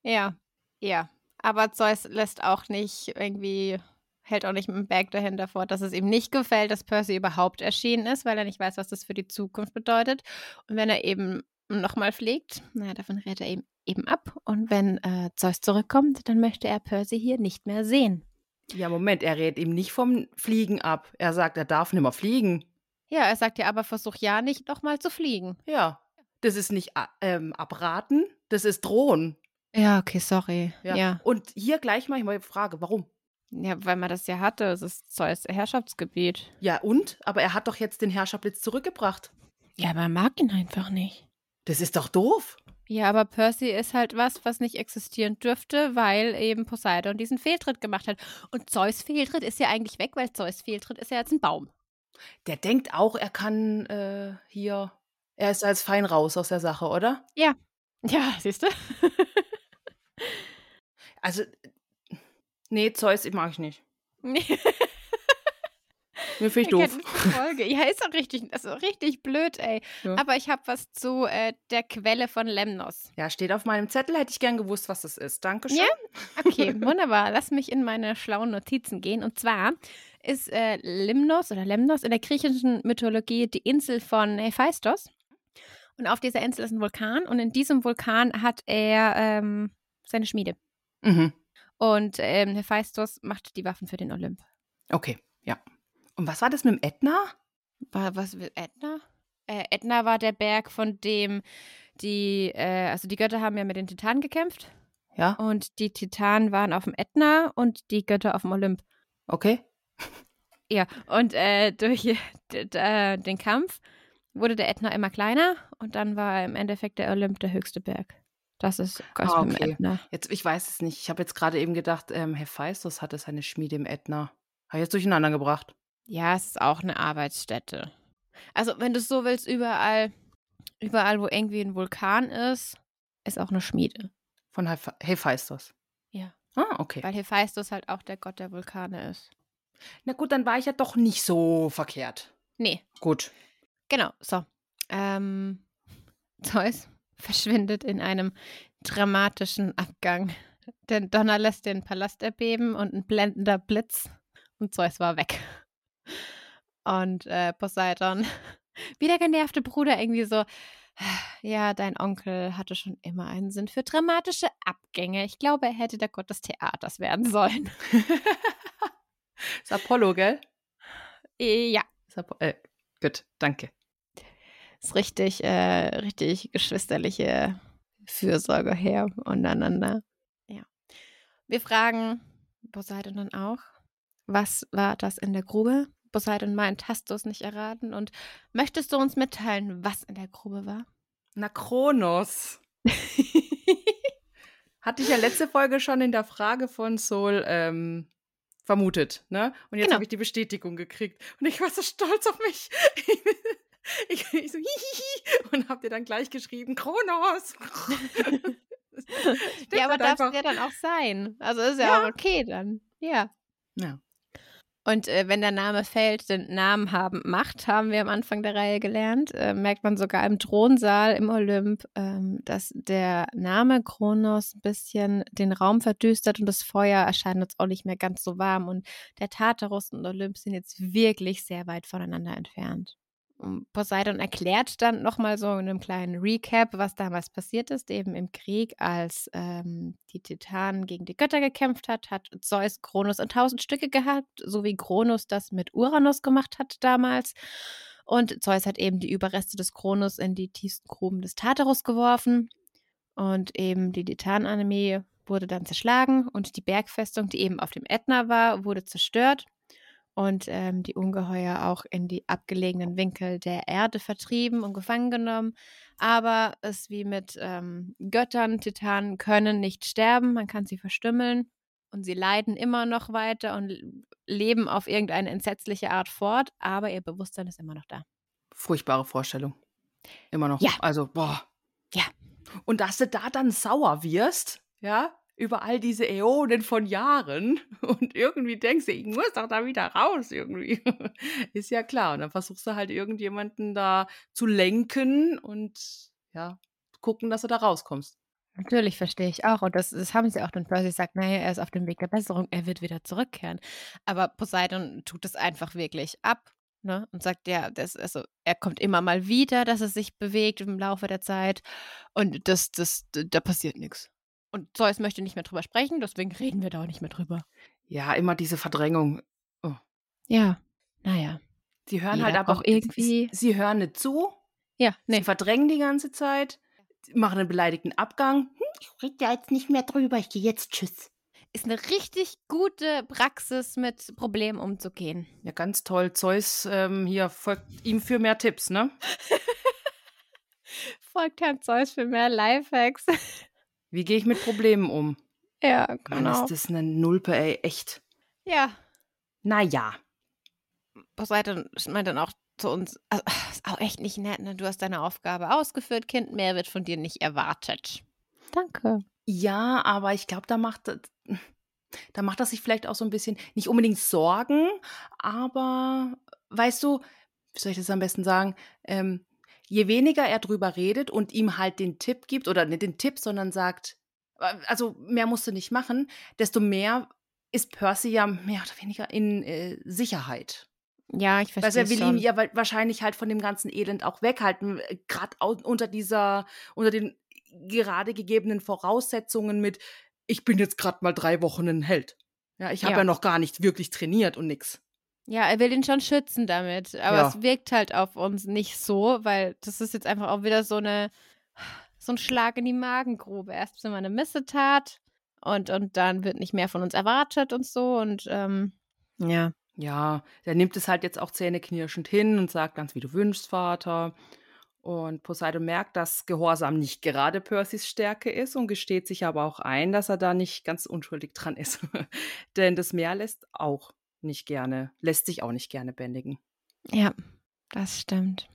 ja, ja. Aber Zeus lässt auch nicht irgendwie, hält auch nicht mit dem Berg dahinter vor, dass es ihm nicht gefällt, dass Percy überhaupt erschienen ist, weil er nicht weiß, was das für die Zukunft bedeutet. Und wenn er eben nochmal fliegt, naja, davon rät er eben, eben ab. Und wenn äh, Zeus zurückkommt, dann möchte er Percy hier nicht mehr sehen. Ja, Moment, er rät ihm nicht vom Fliegen ab. Er sagt, er darf nicht mehr fliegen. Ja, er sagt ja aber, versuch ja nicht nochmal zu fliegen. Ja. Das ist nicht a- ähm, abraten, das ist drohen. Ja, okay, sorry. Ja. Ja. Und hier gleich mal eine Frage, warum? ja. weil man das ja hatte. Es ist Zeus Herrschaftsgebiet. Ja, und? Aber er hat doch jetzt den Herrscherblitz zurückgebracht. Ja, aber er mag ihn einfach nicht. Das ist doch doof. Ja, aber Percy ist halt was, was nicht existieren dürfte, weil eben Poseidon diesen Fehltritt gemacht hat. Und Zeus Fehltritt ist ja eigentlich weg, weil Zeus Fehltritt ist ja jetzt ein Baum. Der denkt auch, er kann äh, hier. Er ist als fein raus aus der Sache, oder? Ja, siehst du? Also, nee, Zeus ich mag ich nicht. Nee. Mir finde ich doof. Folge. Ja, ist auch richtig, ist auch richtig blöd, ey. Ja. Aber ich habe was zu äh, der Quelle von Lemnos. Ja, steht auf meinem Zettel, hätte ich gern gewusst, was das ist. Dankeschön. Ja? Okay, wunderbar. Lass mich in meine schlauen Notizen gehen. Und zwar ist äh, Limnos oder Lemnos in der griechischen Mythologie die Insel von Hephaistos. Und auf dieser Insel ist ein Vulkan. Und in diesem Vulkan hat er ähm, seine Schmiede. Mhm. Und ähm, Hephaistos macht die Waffen für den Olymp. Okay, ja. Und was war das mit dem Ätna? War was will Ätna? Äh, Ätna war der Berg, von dem die, äh, also die Götter haben ja mit den Titanen gekämpft. Ja, Und die Titanen waren auf dem Ätna und die Götter auf dem Olymp. okay. Ja, und äh, durch äh, den Kampf wurde der Ätna immer kleiner und dann war im Endeffekt der Olymp der höchste Berg. Das ist Gott Ah, okay. Ätna. Jetzt, ich weiß es nicht. Ich habe jetzt gerade eben gedacht, ähm, Hephaistos hatte seine Schmiede im Ätna. Habe ich jetzt durcheinander gebracht. Ja, es ist auch eine Arbeitsstätte. Also, wenn du es so willst, überall, überall, wo irgendwie ein Vulkan ist, ist auch eine Schmiede. Von Heph Hephaistos. Ja. Ah, okay. Weil Hephaistos halt auch der Gott der Vulkane ist. Na gut, dann war ich ja doch nicht so verkehrt. Nee, Gut. genau, so. Ähm, Zeus verschwindet in einem dramatischen Abgang. Denn Donner lässt den Palast erbeben und ein blendender Blitz und Zeus war weg. Und äh, Poseidon, wie der genervte Bruder, irgendwie so, ja, dein Onkel hatte schon immer einen Sinn für dramatische Abgänge. Ich glaube, er hätte der Gott des Theaters werden sollen. ist Apollo, gell? ja, Ist Apo äh, gut, danke. ist richtig, äh, richtig geschwisterliche Fürsorge her untereinander. Ja. Wir fragen Poseidon dann auch, was war das in der Grube? Poseidon meint, hast du es nicht erraten? Und möchtest du uns mitteilen, was in der Grube war? Na, Kronos. Hatte ich ja letzte Folge schon in der Frage von Sol ähm, vermutet, ne? Und jetzt Genau. habe ich die Bestätigung gekriegt. Und ich war so stolz auf mich. Ich, ich so, hihihi, und habt ihr dann gleich geschrieben, Kronos. ja, aber halt darf es ja dann auch sein. Also ist ja, Ja. auch okay dann. Ja. Ja. Und äh, wenn der Name fällt, denn Namen haben Macht, haben wir am Anfang der Reihe gelernt. Äh, merkt man sogar im Thronsaal im Olymp, ähm, dass der Name Kronos ein bisschen den Raum verdüstert und das Feuer erscheint uns auch nicht mehr ganz so warm. Und der Tartarus und Olymp sind jetzt wirklich sehr weit voneinander entfernt. Und Poseidon erklärt dann nochmal so in einem kleinen Recap, was damals passiert ist, eben im Krieg, als ähm, die Titanen gegen die Götter gekämpft hat, hat Zeus Kronos in tausend Stücke gehabt, so wie Kronos das mit Uranus gemacht hat damals. Und Zeus hat eben die Überreste des Kronos in die tiefsten Gruben des Tartarus geworfen. Und eben die Titanenarmee wurde dann zerschlagen und die Bergfestung, die eben auf dem Ätna war, wurde zerstört und ähm, die Ungeheuer auch in die abgelegenen Winkel der Erde vertrieben und gefangen genommen. Aber es wie mit ähm, Göttern, Titanen können nicht sterben, man kann sie verstümmeln und sie leiden immer noch weiter und leben auf irgendeine entsetzliche Art fort, aber ihr Bewusstsein ist immer noch da. Furchtbare Vorstellung. Immer noch. Ja. Also, boah. Ja. Und dass du da dann sauer wirst, ja, über all diese Äonen von Jahren und irgendwie denkst du, ich muss doch da wieder raus irgendwie. Ist ja klar. Und dann versuchst du halt irgendjemanden da zu lenken und ja, gucken, dass du da rauskommst. Natürlich verstehe ich auch. Und das, das haben sie auch. Und Percy sagt, naja, er ist auf dem Weg der Besserung, er wird wieder zurückkehren. Aber Poseidon tut es einfach wirklich ab. Ne? Und sagt, ja, das, also, er kommt immer mal wieder, dass es sich bewegt im Laufe der Zeit. Und das, das, da passiert nichts. Und Zeus möchte nicht mehr drüber sprechen, deswegen reden wir da auch nicht mehr drüber. Ja, immer diese Verdrängung. Ja, naja. Sie hören Jeder halt aber auch irgendwie- Sie, sie hören nicht zu, Ja, nee. sie verdrängen die ganze Zeit, machen einen beleidigten Abgang. Hm, ich rede da jetzt nicht mehr drüber, ich gehe jetzt tschüss. Ist eine richtig gute Praxis, mit Problemen umzugehen. Ja, ganz toll. Zeus ähm, hier folgt ihm für mehr Tipps, ne? Folgt Herrn Zeus für mehr Lifehacks. Wie gehe ich mit Problemen um? ja, Mann, genau. ist das eine Nulpe, ey, echt. Ja, Naja. Poseidon meint dann auch zu uns, also, ist auch echt nicht nett, ne? Du hast deine Aufgabe ausgeführt, Kind, mehr wird von dir nicht erwartet. Danke. Ja, aber ich glaube, da macht das- da macht er sich vielleicht auch so ein bisschen, nicht unbedingt Sorgen, aber weißt du, wie soll ich das am besten sagen? Ähm, je weniger er drüber redet und ihm halt den Tipp gibt, oder nicht den Tipp, sondern sagt, äh, also mehr musst du nicht machen, desto mehr ist Percy ja mehr oder weniger in äh, Sicherheit. Ja, ich Weil verstehe er will schon. ihn ja wa- wahrscheinlich halt von dem ganzen Elend auch weghalten, gerade unter dieser, unter den gerade gegebenen Voraussetzungen mit, ich bin jetzt gerade mal drei Wochen ein Held. Ja, ich habe Ja. ja. noch gar nicht wirklich trainiert und nix. Ja, er will ihn schon schützen damit, aber Ja. es wirkt halt auf uns nicht so, weil das ist jetzt einfach auch wieder so eine so ein Schlag in die Magengrube. Erst sind wir eine Missetat und und dann wird nicht mehr von uns erwartet und so und ähm, ja. Ja, der nimmt es halt jetzt auch zähneknirschend hin und sagt ganz, wie du wünschst, Vater. Und Poseidon merkt, dass Gehorsam nicht gerade Percys Stärke ist und gesteht sich aber auch ein, dass er da nicht ganz unschuldig dran ist. Denn das Meer lässt auch nicht gerne, lässt sich auch nicht gerne bändigen. Ja, das stimmt.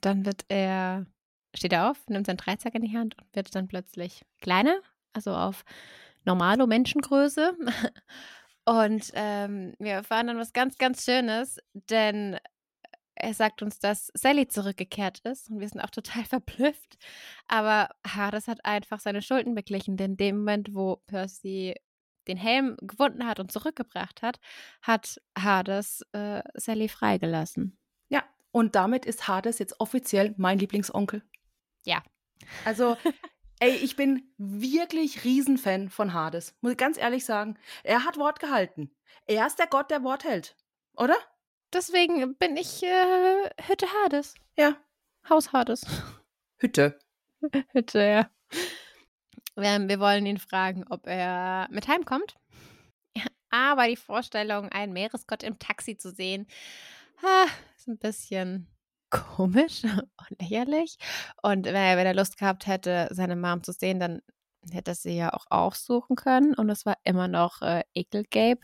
Dann wird er, steht er auf, nimmt seinen Dreizack in die Hand und wird dann plötzlich kleiner, also auf normalo Menschengröße. Und ähm, wir erfahren dann was ganz, ganz Schönes, denn er sagt uns, dass Sally zurückgekehrt ist und wir sind auch total verblüfft. Aber Hades hat einfach seine Schulden beglichen, denn in dem Moment, wo Percy den Helm gefunden hat und zurückgebracht hat, hat Hades äh, Sally freigelassen. Ja, und damit ist Hades jetzt offiziell mein Lieblingsonkel. Ja. Also, ey, ich bin wirklich Riesenfan von Hades. Muss ich ganz ehrlich sagen. Er hat Wort gehalten. Er ist der Gott, der Wort hält. Oder? Deswegen bin ich äh, Hütte Hades. Ja. Haus Hades. Hütte. Hütte, ja. Wir, wollen ihn fragen, ob er mit heimkommt. Aber die Vorstellung, einen Meeresgott im Taxi zu sehen, ist ein bisschen komisch und lächerlich. Und wenn er, wenn er Lust gehabt hätte, seine Mom zu sehen, dann hätte er sie ja auch aufsuchen können. Und es war immer noch äh, Ekelgabe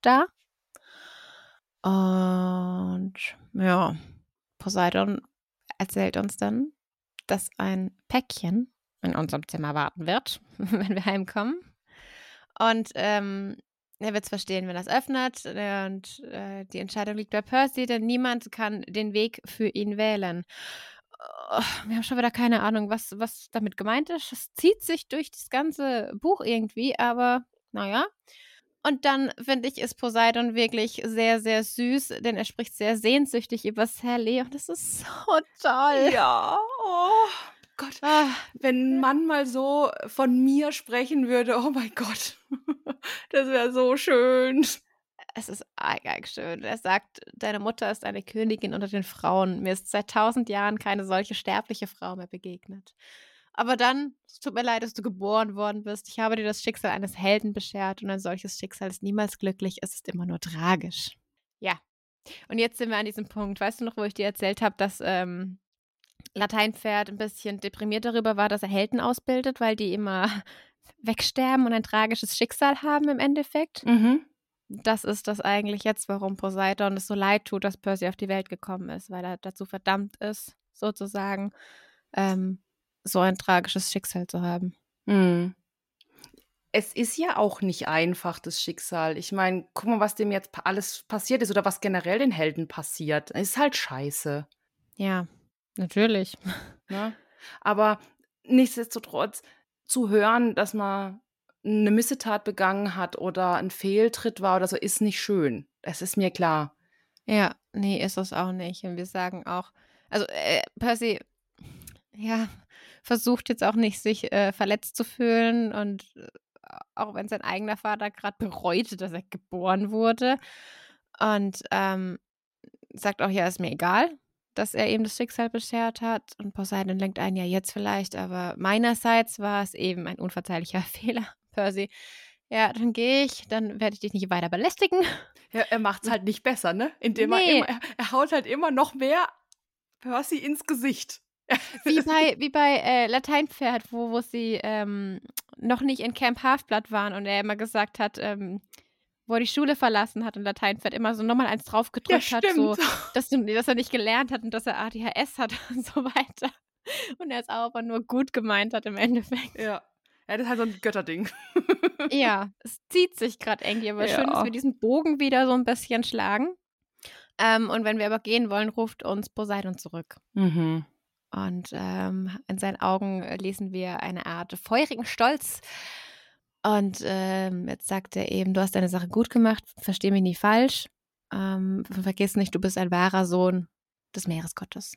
da. Und ja, Poseidon erzählt uns dann, dass ein Päckchen in unserem Zimmer warten wird, wenn wir heimkommen. Und ähm, er wird es verstehen, wenn er es öffnet. Und äh, die Entscheidung liegt bei Percy, denn niemand kann den Weg für ihn wählen. Oh, wir haben schon wieder keine Ahnung, was, was damit gemeint ist. Es zieht sich durch das ganze Buch irgendwie, aber naja. Und dann finde ich, ist Poseidon wirklich sehr, sehr süß, denn er spricht sehr sehnsüchtig über Sally und das ist so toll. Ja, oh Gott. Ah, wenn ein Mann mal so von mir sprechen würde, oh mein Gott, das wäre so schön. Es ist arg schön. Er sagt, deine Mutter ist eine Königin unter den Frauen. Mir ist seit tausend Jahren keine solche sterbliche Frau mehr begegnet. Aber dann, es tut mir leid, dass du geboren worden bist. Ich habe dir das Schicksal eines Helden beschert und ein solches Schicksal ist niemals glücklich, es ist immer nur tragisch. Ja. Und jetzt sind wir an diesem Punkt. Weißt du noch, wo ich dir erzählt habe, dass ähm, Lateinpferd ein bisschen deprimiert darüber war, dass er Helden ausbildet, weil die immer wegsterben und ein tragisches Schicksal haben im Endeffekt? Mhm. Das ist das eigentlich jetzt, warum Poseidon es so leid tut, dass Percy auf die Welt gekommen ist, weil er dazu verdammt ist, sozusagen, ähm, so ein tragisches Schicksal zu haben. Mhm. Es ist ja auch nicht einfach, das Schicksal. Ich meine, guck mal, was dem jetzt alles passiert ist oder was generell den Helden passiert. Es ist halt scheiße. Ja, natürlich. Ne? Aber nichtsdestotrotz zu hören, dass man eine Missetat begangen hat oder ein Fehltritt war oder so, ist nicht schön. Das ist mir klar. Ja, nee, ist es auch nicht. Und wir sagen auch, also äh, Percy, ja, versucht jetzt auch nicht, sich äh, verletzt zu fühlen und äh, auch wenn sein eigener Vater gerade bereute, dass er geboren wurde und ähm, sagt auch, ja, ist mir egal, dass er eben das Schicksal beschert hat und Poseidon lenkt ein, ja, jetzt vielleicht, aber meinerseits war es eben ein unverzeihlicher Fehler, Percy. Ja, dann gehe ich, dann werde ich dich nicht weiter belästigen. Ja, er macht es halt nicht besser, ne? Indem nee. er immer, er, haut halt immer noch mehr Percy ins Gesicht. Wie bei, wie bei äh, Lateinpferd, wo, wo sie ähm, noch nicht in Camp Halfblood waren und er immer gesagt hat, ähm, wo er die Schule verlassen hat und Lateinpferd immer so nochmal eins draufgedrückt ja, hat, so, dass, dass er nicht gelernt hat und dass er ADHS hat und so weiter. Und er es auch aber nur gut gemeint hat im Endeffekt. Ja. Ja, das ist halt so ein Götterding. ja, es zieht sich gerade irgendwie, aber ja. schön, dass wir diesen Bogen wieder so ein bisschen schlagen. Ähm, und wenn wir aber gehen wollen, ruft uns Poseidon zurück. Mhm. Und ähm, in seinen Augen lesen wir eine Art feurigen Stolz. Und ähm, jetzt sagt er eben, du hast deine Sache gut gemacht, versteh mich nie falsch. Ähm, vergiss nicht, du bist ein wahrer Sohn des Meeresgottes.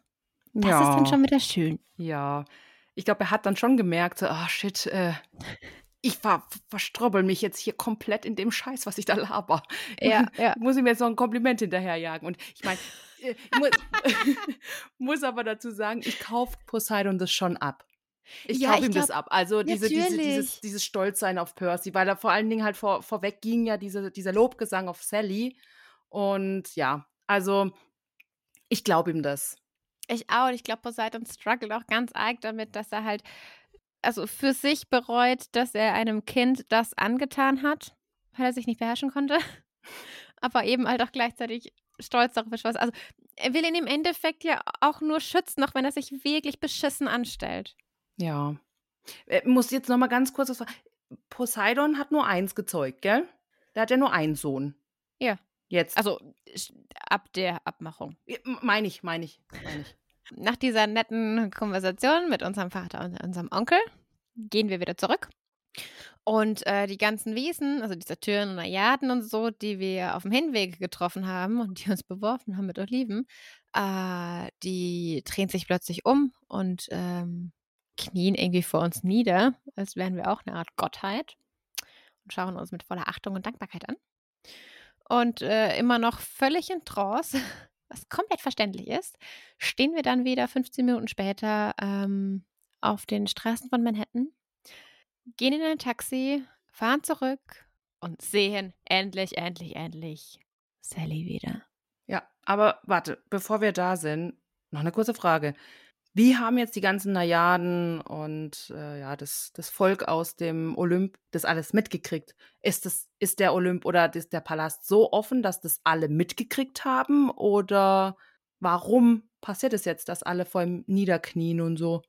Das ja. ist dann schon wieder schön. Ja, ich glaube, er hat dann schon gemerkt, so, oh shit, äh, ich ver verstrobbel mich jetzt hier komplett in dem Scheiß, was ich da laber. Ja, ja. Muss ich mir jetzt noch ein Kompliment hinterherjagen. Und ich meine, ich äh, muss, muss, aber dazu sagen, ich kaufe Poseidon das schon ab. Ich ja, kaufe ihm glaub, das ab. Also diese, diese, dieses, dieses Stolzsein auf Percy, weil da vor allen Dingen halt vor, vorweg ging ja diese, dieser Lobgesang auf Sally. Und ja, also ich glaube ihm das. Ich auch. Ich glaube, Poseidon struggelt auch ganz arg damit, dass er halt also für sich bereut, dass er einem Kind das angetan hat, weil er sich nicht beherrschen konnte. Aber eben halt auch gleichzeitig stolz darauf ist, was. Also er will ihn im Endeffekt ja auch nur schützen, auch wenn er sich wirklich beschissen anstellt. Ja. Ich äh, muss jetzt noch mal ganz kurz was sagen. Poseidon hat nur eins gezeugt, gell? Der hat ja nur einen Sohn. Ja. Jetzt. Also ab der Abmachung. Meine ich, meine ich, meine ich. Nach dieser netten Konversation mit unserem Vater und unserem Onkel gehen wir wieder zurück. Und äh, die ganzen Wesen, also diese Türen und Najaden und so, die wir auf dem Hinweg getroffen haben und die uns beworfen haben mit Oliven, äh, die drehen sich plötzlich um und ähm, knien irgendwie vor uns nieder, als wären wir auch eine Art Gottheit und schauen uns mit voller Achtung und Dankbarkeit an. Und äh, immer noch völlig in Trance was komplett verständlich ist, stehen wir dann wieder 15 Minuten später ähm, auf den Straßen von Manhattan, gehen in ein Taxi, fahren zurück und sehen endlich, endlich, endlich Sally wieder. Ja, aber warte, bevor wir da sind, noch eine kurze Frage. Wie haben jetzt die ganzen Najaden und äh, ja, das, das Volk aus dem Olymp das alles mitgekriegt? Ist, das, ist der Olymp oder ist der Palast so offen, dass das alle mitgekriegt haben? Oder warum passiert es jetzt, dass alle vor ihm niederknien und so.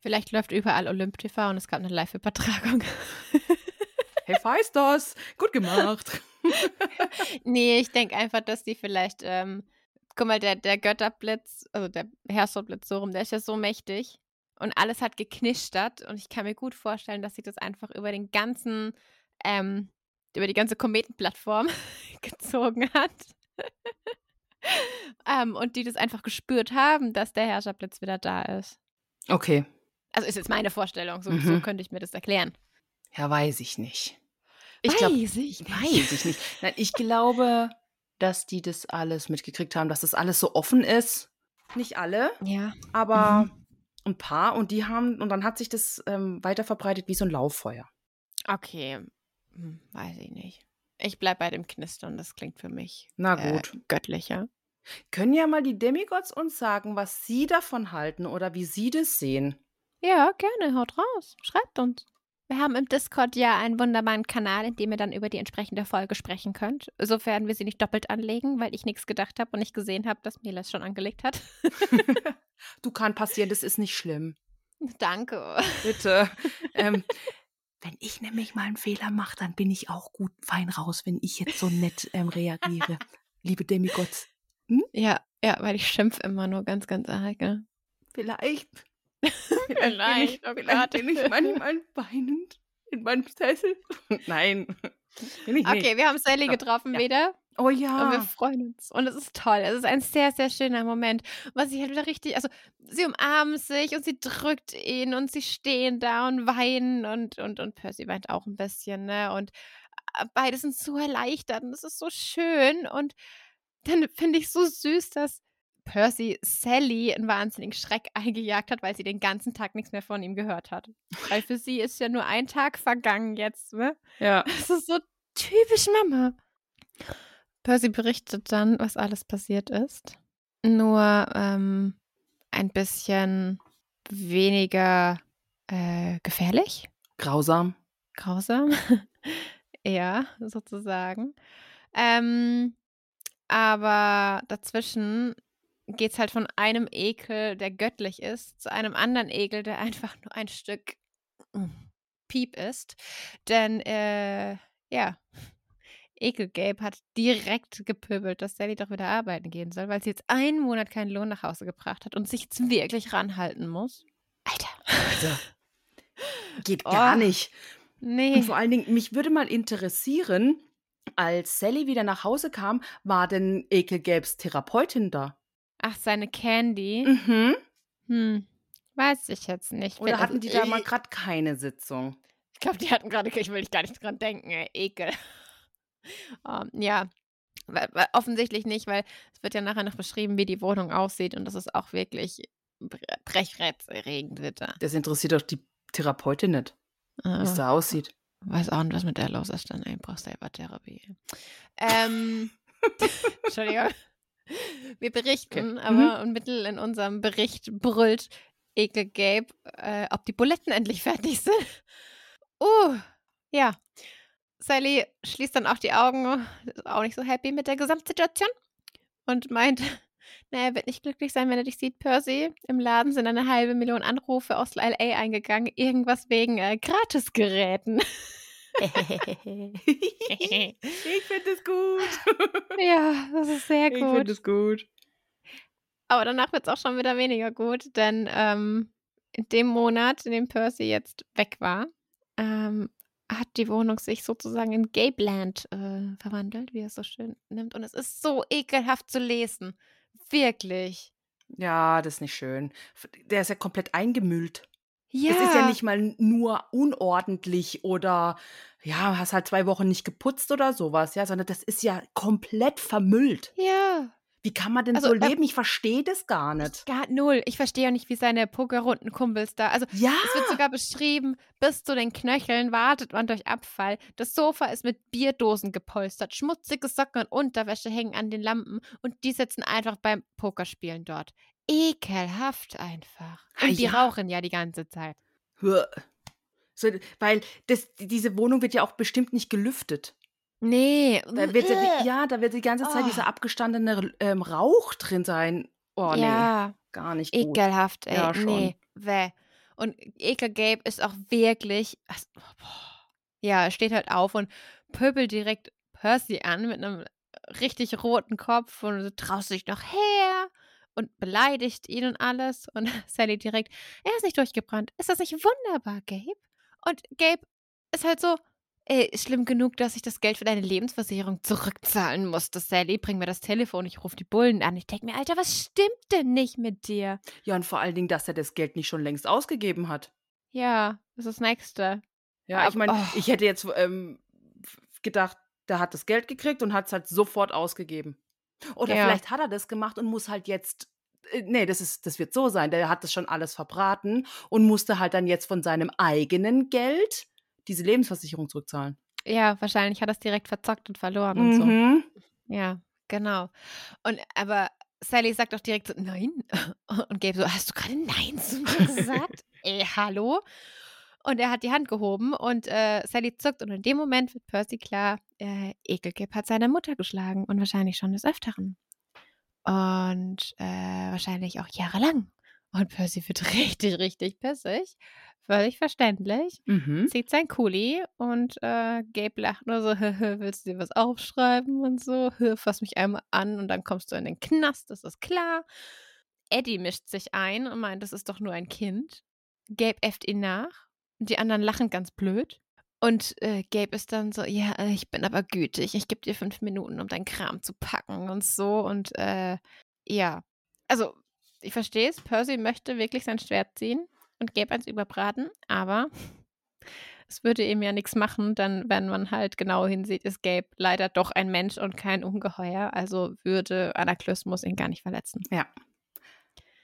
Vielleicht läuft überall Olymp TV und es gab eine Live-Übertragung. Hey, Feistos, gut gemacht. nee, ich denke einfach, dass die vielleicht, ähm, guck mal, der, der Götterblitz, also der Herrscherblitz so rum, der ist ja so mächtig und alles hat geknistert und ich kann mir gut vorstellen, dass sich das einfach über den ganzen, ähm, über die ganze Kometenplattform gezogen hat. ähm, und die das einfach gespürt haben, dass der Herrscherblitz wieder da ist. Okay. Also ist jetzt meine Vorstellung, so, so Mhm. könnte ich mir das erklären. Ja, weiß ich nicht. Ich Weiß glaube, ich nicht. weiß ich nicht. Nein, ich glaube, dass die das alles mitgekriegt haben, dass das alles so offen ist. Nicht alle, Ja. aber Mhm. ein paar. Und die haben, und dann hat sich das ähm, weiter verbreitet wie so ein Lauffeuer. Okay. Hm, weiß ich nicht. Ich bleib bei dem Knistern, das klingt für mich Na äh, gut. göttlicher. Können ja mal die Demigods uns sagen, was sie davon halten oder wie sie das sehen. Ja, gerne, haut raus. Schreibt uns. Wir haben im Discord ja einen wunderbaren Kanal, in dem ihr dann über die entsprechende Folge sprechen könnt. Sofern wir sie nicht doppelt anlegen, weil ich nichts gedacht habe und nicht gesehen habe, dass Mila es schon angelegt hat. du kann passieren, das ist nicht schlimm. Danke. Bitte. ähm, wenn ich nämlich mal einen Fehler mache, dann bin ich auch gut fein raus, wenn ich jetzt so nett ähm, reagiere. Liebe Demigods. Ja, ja, weil ich schimpf immer nur ganz, ganz arg. Ne? Vielleicht. Vielleicht, oh bin ich, vielleicht bin ich manchmal weinend in meinem Sessel. Nein. Bin ich Okay, wir haben Sally getroffen ja. wieder. Oh Und wir ja. freuen uns. Und es ist toll. Es ist ein sehr, sehr schöner Moment. Was ich halt wieder richtig, also sie umarmen sich und sie drückt ihn und sie stehen da und weinen und, und, und Percy weint auch ein bisschen, ne? Und äh, beide sind so erleichtert und es ist so schön. Und dann finde ich so süß, dass Percy Sally einen wahnsinnigen Schreck eingejagt hat, weil sie den ganzen Tag nichts mehr von ihm gehört hat. Weil für sie ist ja nur ein Tag vergangen jetzt, ne? Ja. Das ist so typisch Mama. Percy berichtet dann, was alles passiert ist. Nur ähm, ein bisschen weniger äh, gefährlich, Grausam. grausam. ja, sozusagen. Ähm, aber dazwischen geht es halt von einem Ekel, der göttlich ist, zu einem anderen Ekel, der einfach nur ein Stück Piep ist. Denn, äh, ja, Ekelgabe hat direkt gepöbelt, dass Sally doch wieder arbeiten gehen soll, weil sie jetzt einen Monat keinen Lohn nach Hause gebracht hat und sich jetzt wirklich ranhalten muss. Alter. Also, geht Oh. gar nicht. Nee. Und vor allen Dingen, mich würde mal interessieren, als Sally wieder nach Hause kam, war denn Ekelgelbs Therapeutin da? Ach, seine Candy. Mhm. Hm. Weiß ich jetzt nicht. Oder hatten die da mal gerade keine Sitzung? Ich glaube, die hatten gerade, ich will nicht gar nicht dran denken, ey, Ekel. Ähm, ja, offensichtlich nicht, weil es wird ja nachher noch beschrieben, wie die Wohnung aussieht und das ist auch wirklich bre- brechreizerregend wird da. Das interessiert doch die Therapeutin nicht, wie es Äh, da aussieht. weiß auch nicht, was mit der los ist, dann ey, brauchst selber Therapie. Ähm, Entschuldigung. Wir berichten, Okay. aber und mittel in unserem Bericht brüllt Ekel Gabe, äh, ob die Buletten endlich fertig sind. Uh, ja. Sally schließt dann auch die Augen, ist auch nicht so happy mit der Gesamtsituation und meint, na, er wird nicht glücklich sein, wenn er dich sieht, Percy. Im Laden sind eine halbe Million Anrufe aus LA eingegangen, irgendwas wegen äh, Gratisgeräten. ich finde es gut. ja, das ist sehr Ich gut. finde es gut. Aber danach wird es auch schon wieder weniger gut, denn ähm, in dem Monat, in dem Percy jetzt weg war, ähm, hat die Wohnung sich sozusagen in Gabeland äh, verwandelt, wie er es so schön nimmt. Und es ist so ekelhaft zu lesen. Wirklich. Ja, das ist nicht schön. Der ist ja komplett eingemüllt. Ja. Es ist ja nicht mal nur unordentlich oder ja, hast halt zwei Wochen nicht geputzt oder sowas, ja, sondern das ist ja komplett vermüllt. Ja. Wie kann man denn Also, so äh, leben? Ich verstehe das gar nicht. Gar null. Ich verstehe auch nicht, wie seine pokerrunden Kumpels da. Also, Ja, Es wird sogar beschrieben, bis zu den Knöcheln wartet man durch Abfall. Das Sofa ist mit Bierdosen gepolstert. Schmutzige Socken und Unterwäsche hängen an den Lampen und die sitzen einfach beim Pokerspielen dort. Ekelhaft einfach. Ah, Und die ja. rauchen ja die ganze Zeit. So, weil das, diese Wohnung wird ja auch bestimmt nicht gelüftet. Nee. Da wird ja, die, ja, da wird die ganze Zeit Oh. dieser abgestandene ähm, Rauch drin sein. Oh nee, Ja, gar nicht gut. ekelhaft, ey. Ja, schon. Nee, weh. Und Ekel Gabe ist auch wirklich. boah. Ja, er steht halt auf und pöbelt direkt Percy an mit einem richtig roten Kopf und so, traust du dich noch her und beleidigt ihn und alles. Und Sally direkt, er ist nicht durchgebrannt. Ist das nicht wunderbar, Gabe? Und Gabe ist halt so, ey, schlimm genug, dass ich das Geld für deine Lebensversicherung zurückzahlen musste. Sally, bring mir das Telefon, ich rufe die Bullen an. Ich denke mir, Alter, was stimmt denn nicht mit dir? Ja, und vor allen Dingen, dass er das Geld nicht schon längst ausgegeben hat. Ja, das ist das Nächste. Ja, ich Aber- meine, oh. ich hätte jetzt ähm, gedacht, der hat das Geld gekriegt und hat es halt sofort ausgegeben. Oder Ja. vielleicht hat er das gemacht und muss halt jetzt. äh, Nee, das, ist, das wird so sein. Der hat das schon alles verbraten und musste halt dann jetzt von seinem eigenen Geld diese Lebensversicherung zurückzahlen. Ja, wahrscheinlich hat er es direkt verzockt und verloren und so. Mhm. Ja, genau. Und aber Sally sagt auch direkt so, nein. Und Gabe so, hast du gerade Nein zu mir gesagt? Ey, hallo? Und er hat die Hand gehoben und äh, Sally zuckt und in dem Moment wird Percy klar, äh, Ekelgib hat seine Mutter geschlagen und wahrscheinlich schon des Öfteren. Und äh, wahrscheinlich auch jahrelang. Und Percy wird richtig, richtig pissig. Völlig verständlich Mhm. zieht sein Kuli und äh, Gabe lacht nur so, willst du dir was aufschreiben und so, fass mich einmal an und dann kommst du in den Knast, das ist klar. Eddie mischt sich ein und meint, das ist doch nur ein Kind. Gabe äfft ihn nach und die anderen lachen ganz blöd. Und äh, Gabe ist dann so, ja, äh, ich bin aber gütig, ich gebe dir fünf Minuten, um deinen Kram zu packen und so. Und äh, ja, also ich verstehe es, Percy möchte wirklich sein Schwert ziehen und Gabe eins überbraten, aber es würde ihm ja nichts machen, dann, wenn man halt genau hinsieht, ist Gabe leider doch ein Mensch und kein Ungeheuer. Also würde Anaklysmus ihn gar nicht verletzen. Ja.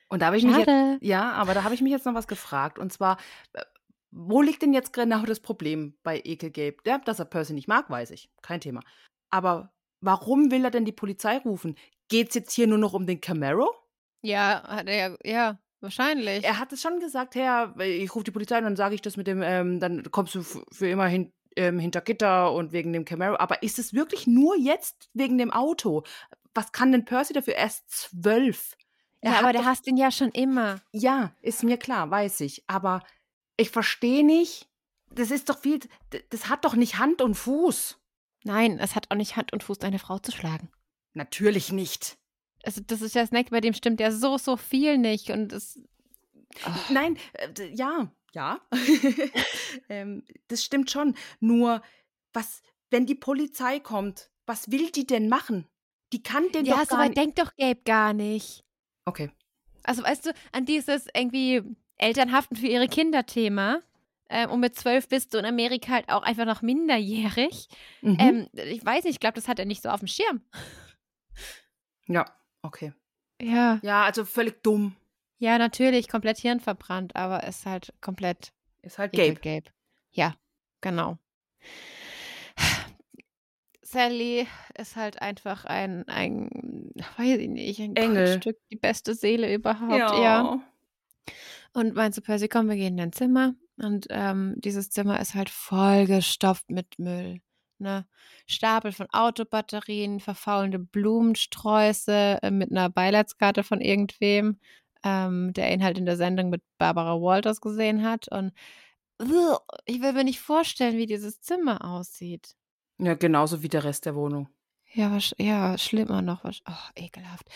Und da habe ich mich jetzt, Schade. ja, aber da habe ich mich jetzt noch was gefragt. Und zwar, äh, wo liegt denn jetzt genau das Problem bei Ekel Gabe? Ja, dass er Percy nicht mag, weiß ich. Kein Thema. Aber warum will er denn die Polizei rufen? Geht es jetzt hier nur noch um den Camaro? Ja, hat er, ja, wahrscheinlich. Er hat es schon gesagt, Herr, ich rufe die Polizei und dann sage ich das mit dem, ähm, dann kommst du für immer hin, ähm, hinter Gitter und wegen dem Camaro. Aber ist es wirklich nur jetzt wegen dem Auto? Was kann denn Percy dafür? Er ist zwölf. Ja, aber der hasst ihn ja schon immer. Ja, ist mir klar, weiß ich. Aber ich verstehe nicht, das ist doch viel, das hat doch nicht Hand und Fuß. Nein, es hat auch nicht Hand und Fuß, eine Frau zu schlagen. Natürlich nicht. Also, das ist ja Snack, bei dem stimmt ja so, so viel nicht. Und es. Oh. Nein, äh, ja, ja. ähm, das stimmt schon. Nur, was, wenn die Polizei kommt, was will die denn machen? Die kann den Ja, doch so gar weit nicht. denkt doch Gabe gar nicht. Okay. Also, weißt du, an dieses irgendwie Eltern haften für ihre Kinder-Thema. Ähm, und mit zwölf bist du in Amerika halt auch einfach noch minderjährig. Mhm. Ähm, ich weiß nicht, ich glaube, das hat er nicht so auf dem Schirm. ja, okay. Ja. Ja, also völlig dumm. Ja, natürlich, komplett hirnverbrannt, aber ist halt komplett Ist halt Gabe. Gabe. Gabe. Ja, genau. Sally ist halt einfach ein, ein, weiß ich nicht, ein Engel. Goldstück, die beste Seele überhaupt, ja. Und meint zu Percy, komm, wir gehen in dein Zimmer. Und ähm, dieses Zimmer ist halt vollgestopft mit Müll. Ne? Stapel von Autobatterien, verfaulende Blumensträuße äh, mit einer Beileidskarte von irgendwem, ähm, der ihn halt in der Sendung mit Barbara Walters gesehen hat. Und ich will mir nicht vorstellen, wie dieses Zimmer aussieht. Ja, genauso wie der Rest der Wohnung. Ja, wasch- ja, schlimmer noch. wasch- Oh, ekelhaft.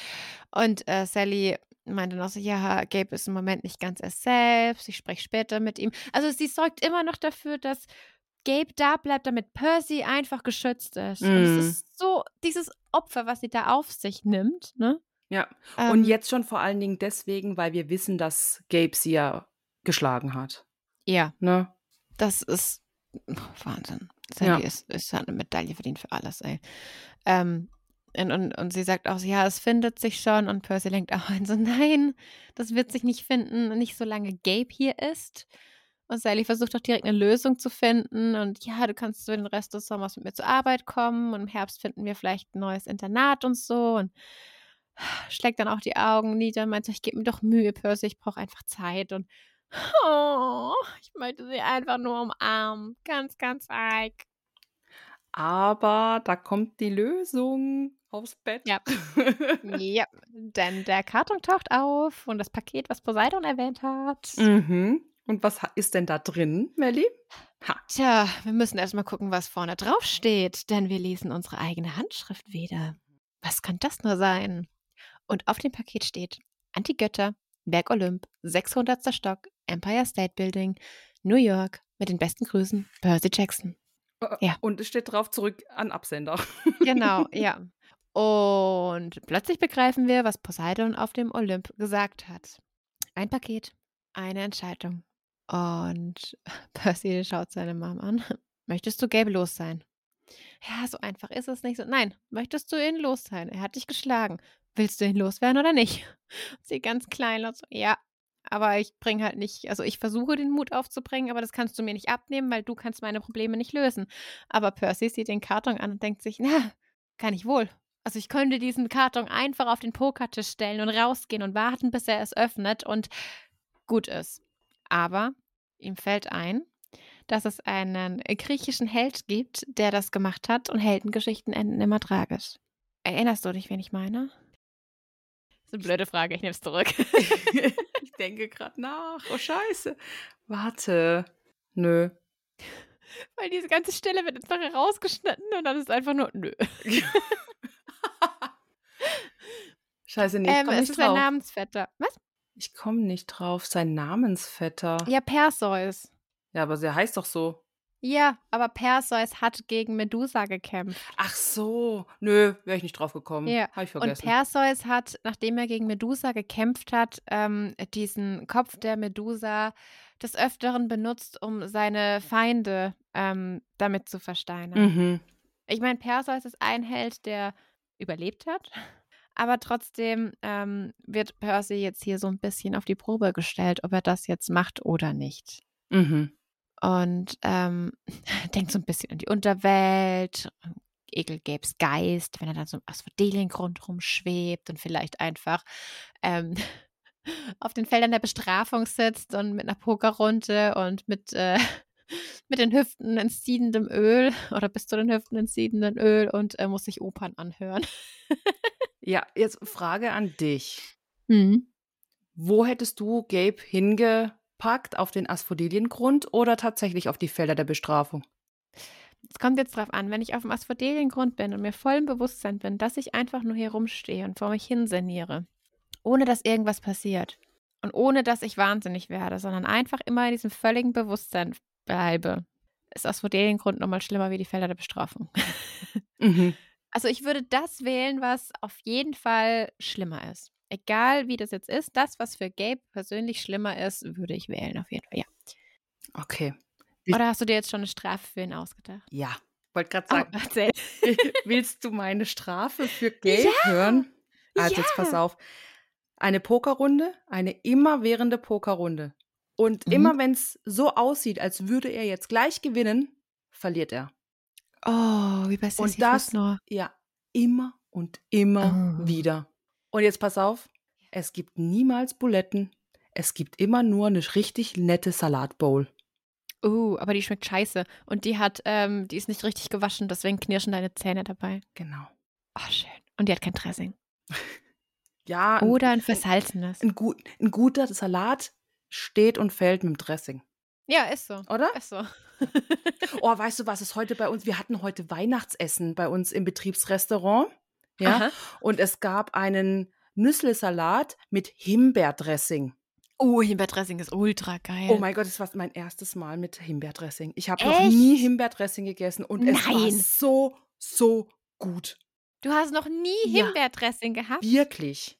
Und äh, Sally meinte noch so, ja, Gabe ist im Moment nicht ganz er selbst, ich spreche später mit ihm. Also sie sorgt immer noch dafür, dass Gabe da bleibt, damit Percy einfach geschützt ist. Und es Mhm. ist so dieses Opfer, was sie da auf sich nimmt, ne? Ja. Ähm, Und jetzt schon vor allen Dingen deswegen, weil wir wissen, dass Gabe sie ja geschlagen hat. Ja, Ne? das ist oh, Wahnsinn. Sally Ja. ist, ist hat eine Medaille verdient für alles, ey. Ähm, und, und, und sie sagt auch, so, ja, es findet sich schon. Und Percy lenkt auch ein, so, nein, das wird sich nicht finden, nicht solange Gabe hier ist. Und Sally versucht auch direkt eine Lösung zu finden. Und ja, du kannst für den Rest des Sommers mit mir zur Arbeit kommen. Und im Herbst finden wir vielleicht ein neues Internat und so. Und schlägt dann auch die Augen nieder und meint so, ich gebe mir doch Mühe, Percy, ich brauche einfach Zeit. Und oh, ich möchte sie einfach nur umarmen. Ganz, ganz arg. Aber da kommt die Lösung aufs Bett. Ja. Ja, Denn der Karton taucht auf und das Paket, was Poseidon erwähnt hat. Mhm. Und was ist denn da drin, Melli? Ha. Tja, wir müssen erstmal gucken, was vorne drauf steht, denn wir lesen unsere eigene Handschrift wieder. Was könnte das nur sein? Und auf dem Paket steht Antigötter, Berg Olymp, 600. Stock, Empire State Building, New York, mit den besten Grüßen, Percy Jackson. Ja. Und es steht drauf zurück an Absender. Genau, ja. Und plötzlich begreifen wir, was Poseidon auf dem Olymp gesagt hat. Ein Paket, eine Entscheidung. Und Percy schaut seine Mom an. Möchtest du Gabe los sein? Ja, so einfach ist es nicht so. Nein, möchtest du ihn los sein? Er hat dich geschlagen. Willst du ihn loswerden oder nicht? Sie ganz klein und so, ja. Aber ich bringe halt nicht, also ich versuche den Mut aufzubringen, aber das kannst du mir nicht abnehmen, weil du kannst meine Probleme nicht lösen. Aber Percy sieht den Karton an und denkt sich, na, kann ich wohl. Also ich könnte diesen Karton einfach auf den Pokertisch stellen und rausgehen und warten, bis er es öffnet und gut ist. Aber ihm fällt ein, dass es einen griechischen Held gibt, der das gemacht hat und Heldengeschichten enden immer tragisch. Erinnerst du dich, wen ich meine? Das ist eine blöde Frage, ich nehme es zurück. ich denke gerade nach. Oh, scheiße. Warte. Nö. Weil diese ganze Stelle wird jetzt nachher rausgeschnitten und dann ist einfach nur nö. Scheiße, nee, ich ähm, komme es nicht ist ein drauf. Namensvetter. Was? Ich komme nicht drauf. Sein Namensvetter. Ja, Perseus. Ja, aber der heißt doch so. Ja, aber Perseus hat gegen Medusa gekämpft. Ach so. Nö, wäre ich nicht drauf gekommen. Ja, Habe ich Und vergessen. Perseus hat, nachdem er gegen Medusa gekämpft hat, ähm, diesen Kopf der Medusa des Öfteren benutzt, um seine Feinde ähm, damit zu versteinern. mhm. Ich meine, Perseus ist ein Held, der überlebt hat, aber trotzdem ähm, wird Percy jetzt hier so ein bisschen auf die Probe gestellt, ob er das jetzt macht oder nicht. Mhm. Und ähm, denkt so ein bisschen an die Unterwelt, Ekel Gabes Geist, wenn er dann so im Asphodeliengrund rumschwebt und vielleicht einfach ähm, auf den Feldern der Bestrafung sitzt und mit einer Pokerrunde und mit, äh, mit den Hüften in siedendem Öl oder bis zu den Hüften in siedendem Öl und äh, muss sich Opern anhören. Ja, jetzt Frage an dich. Mhm. Wo hättest du Gabe hingepackt? Auf den Asphodeliengrund oder tatsächlich auf die Felder der Bestrafung? Es kommt jetzt drauf an, wenn ich auf dem Asphodeliengrund bin und mir voll im Bewusstsein bin, dass ich einfach nur hier rumstehe und vor mich hinseniere, ohne dass irgendwas passiert und ohne dass ich wahnsinnig werde, sondern einfach immer in diesem völligen Bewusstsein bleibe, ist Asphodeliengrund nochmal schlimmer wie die Felder der Bestrafung. Mhm. Also ich würde das wählen, was auf jeden Fall schlimmer ist. Egal wie das jetzt ist, das, was für Gabe persönlich schlimmer ist, würde ich wählen, auf jeden Fall. Ja. Okay. Oder hast du dir jetzt schon eine Strafe für ihn ausgedacht? Ja. Wollte gerade Oh, sagen, erzähl. willst du meine Strafe für Gabe hören? Also jetzt pass Ja. auf. Eine Pokerrunde, eine immerwährende Pokerrunde. Und Mhm. immer wenn es so aussieht, als würde er jetzt gleich gewinnen, verliert er. Oh, wie bei Und Sissy das- nur. Ja, immer und immer Oh. wieder. Und jetzt pass auf, es gibt niemals Buletten. Es gibt immer nur eine richtig nette Salatbowl. Uh, aber die schmeckt scheiße. Und die hat, ähm, die ist nicht richtig gewaschen, deswegen knirschen deine Zähne dabei. Genau. Oh, schön. Und die hat kein Dressing. Ja, Oder ein versalzenes. ein, gut, ein guter Salat steht und fällt mit dem Dressing. Ja, ist so. Oder? Ist so. Oh, weißt du, was es heute bei uns? Wir hatten heute Weihnachtsessen bei uns im Betriebsrestaurant. Ja. Aha. Und es gab einen Nüsslesalat mit Himbeerdressing. Oh, Himbeerdressing ist ultra geil. Oh mein Gott, das war mein erstes Mal mit Himbeerdressing. Ich habe noch nie Himbeerdressing gegessen und es war Nein. so, so gut. Du hast noch nie Ja. Himbeerdressing gehabt? Wirklich.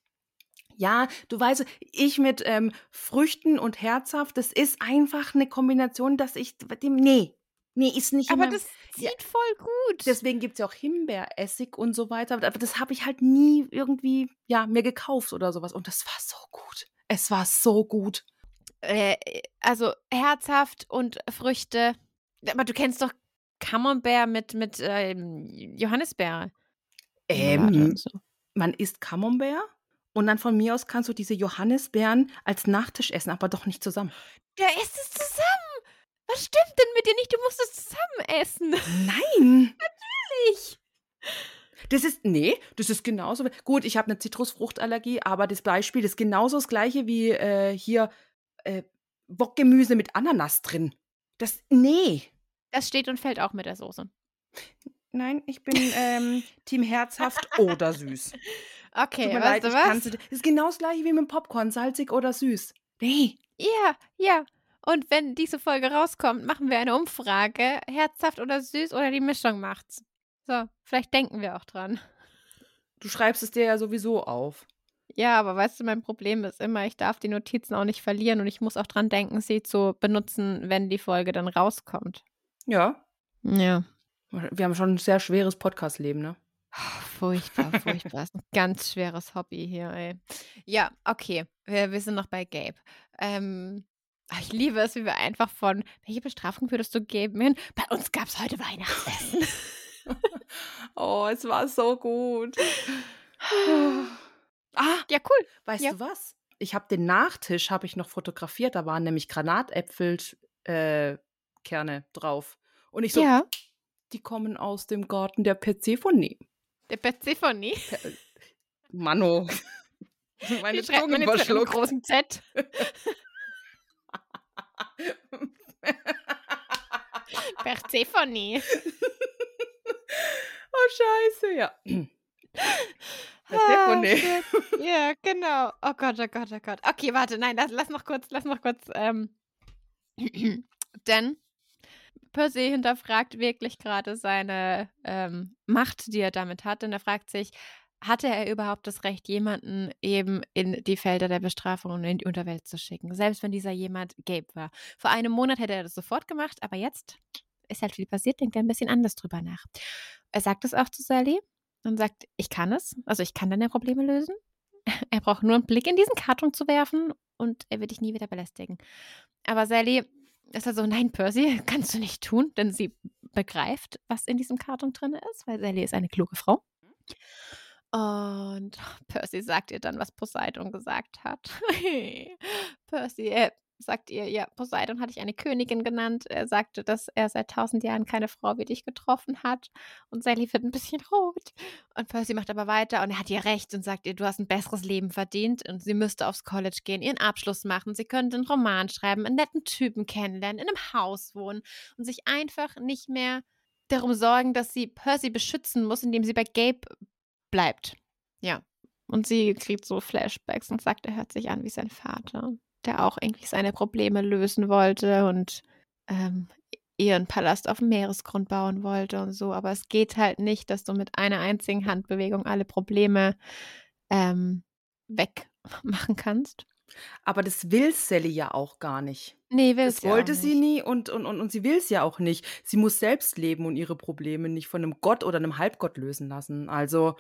Ja, du weißt, ich mit ähm, Früchten und herzhaft, das ist einfach eine Kombination, dass ich dem. Nee. Nee, ist nicht Aber das Ja. sieht voll gut. Deswegen gibt es ja auch Himbeeressig und so weiter. Aber das habe ich halt nie irgendwie, ja, mir gekauft oder sowas. Und das war so gut. Es war so gut. äh, also herzhaft und Früchte. Aber du kennst doch Camembert mit, mit ähm, Johannisbeere. Ähm, so. man isst Camembert und dann von mir aus kannst du diese Johannisbeeren als Nachtisch essen, aber doch nicht zusammen. Ja, isst es zusammen. Was stimmt denn mit dir nicht? Du musst es zusammen essen. Nein! Ich. Das ist, nee, das ist genauso. Gut, ich habe eine Zitrusfruchtallergie, aber das Beispiel ist genauso das gleiche wie äh, hier äh, Bockgemüse mit Ananas drin. Das, nee. Das steht und fällt auch mit der Soße. Nein, ich bin ähm, Team herzhaft oder süß. Okay, Tut mir weißt leid, du ich was? Das ist genau das gleiche wie mit dem Popcorn, salzig oder süß. Nee. Ja, ja. Und wenn diese Folge rauskommt, machen wir eine Umfrage. Herzhaft oder süß oder die Mischung macht's. So, vielleicht denken wir auch dran. Du schreibst es dir ja sowieso auf. Ja, aber weißt du, mein Problem ist immer, ich darf die Notizen auch nicht verlieren und ich muss auch dran denken, sie zu benutzen, wenn die Folge dann rauskommt. Ja. Ja. Wir haben schon ein sehr schweres Podcast-Leben, ne? Furchtbar, furchtbar. ist ein ganz schweres Hobby hier, ey. Ja, okay. Wir, wir sind noch bei Gabe. Ähm, ich liebe es, wie wir einfach von, welche Bestrafung würdest du geben? Hin? Bei uns gab es heute Weihnachtsessen. Oh, es war so gut. ah, ja, cool. weißt Ja. du was? Ich habe den Nachtisch habe ich noch fotografiert. Da waren nämlich Granatäpfel äh, drauf. Und ich so, ja, die kommen aus dem Garten der Persephone. der Persephone. Mano. Meine Zunge man jetzt mit großen Z? Persephone. Oh, scheiße, ja. Ah, Persephone. shit. Ja, genau. Oh Gott, oh Gott, oh Gott. Okay, warte, nein, lass, lass noch kurz, lass noch kurz. Ähm, denn Percy hinterfragt wirklich gerade seine ähm, Macht, die er damit hat. Denn er fragt sich, hatte er überhaupt das Recht, jemanden eben in die Felder der Bestrafung und in die Unterwelt zu schicken? Selbst wenn dieser jemand Gabe war. Vor einem Monat hätte er das sofort gemacht, aber jetzt ist halt viel passiert, denkt er ein bisschen anders drüber nach. Er sagt es auch zu Sally und sagt, ich kann es, also ich kann deine Probleme lösen. Er braucht nur einen Blick in diesen Karton zu werfen und er wird dich nie wieder belästigen. Aber Sally ist also, nein, Percy, kannst du nicht tun, denn sie begreift, was in diesem Karton drin ist, weil Sally ist eine kluge Frau. Und Percy sagt ihr dann, was Poseidon gesagt hat. Percy äh, sagt ihr, ja, Poseidon hatte ich eine Königin genannt. Er sagte, dass er seit tausend Jahren keine Frau wie dich getroffen hat. Und Sally wird ein bisschen rot. Und Percy macht aber weiter und er hat ihr recht und sagt ihr, du hast ein besseres Leben verdient und sie müsste aufs College gehen, ihren Abschluss machen. Sie könnte einen Roman schreiben, einen netten Typen kennenlernen, in einem Haus wohnen und sich einfach nicht mehr darum sorgen, dass sie Percy beschützen muss, indem sie bei Gabe bleibt. Ja. Und sie kriegt so Flashbacks und sagt, er hört sich an wie sein Vater, der auch irgendwie seine Probleme lösen wollte und ähm, ihren Palast auf dem Meeresgrund bauen wollte und so. Aber es geht halt nicht, dass du mit einer einzigen Handbewegung alle Probleme ähm, wegmachen kannst. Aber das will Sally ja auch gar nicht. Nee, will Das wollte sie nie und, und, und, und sie will es ja auch nicht. Sie muss selbst leben und ihre Probleme nicht von einem Gott oder einem Halbgott lösen lassen. Also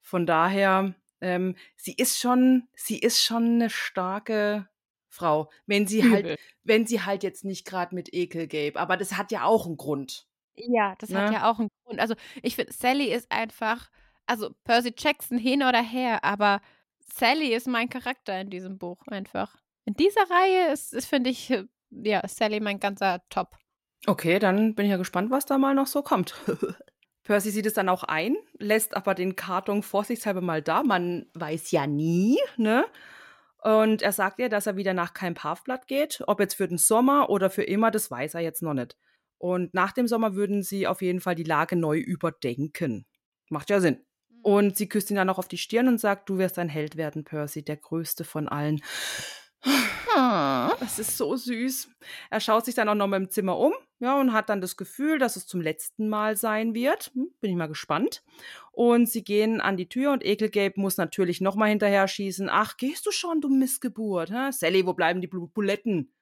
von daher, ähm, sie ist schon, sie ist schon eine starke Frau, wenn sie halt, wenn sie halt jetzt nicht gerade mit Ekel gäbe. Aber das hat ja auch einen Grund. Ja, das hat Ne? ja auch einen Grund. Also ich finde, Sally ist einfach, also Percy Jackson hin oder her, aber Sally ist mein Charakter in diesem Buch einfach. In dieser Reihe ist, ist finde ich, äh, ja, Sally mein ganzer Top. Okay, dann bin ich ja gespannt, was da mal noch so kommt. Percy sieht es dann auch ein, lässt aber den Karton vorsichtshalber mal da. Man weiß ja nie, ne? Und er sagt ihr, dass er wieder nach kein Pavblatt geht. Ob jetzt für den Sommer oder für immer, das weiß er jetzt noch nicht. Und nach dem Sommer würden sie auf jeden Fall die Lage neu überdenken. Macht ja Sinn. Und sie küsst ihn dann noch auf die Stirn und sagt, du wirst ein Held werden, Percy, der größte von allen. Das ist so süß. Er schaut sich dann auch noch mal im Zimmer um, ja, und hat dann das Gefühl, dass es zum letzten Mal sein wird. Hm, bin ich mal gespannt. Und sie gehen an die Tür und Ekelgabe muss natürlich noch mal hinterher schießen. Ach, gehst du schon, du Missgeburt? Hä? Sally, wo bleiben die Bu- Buletten?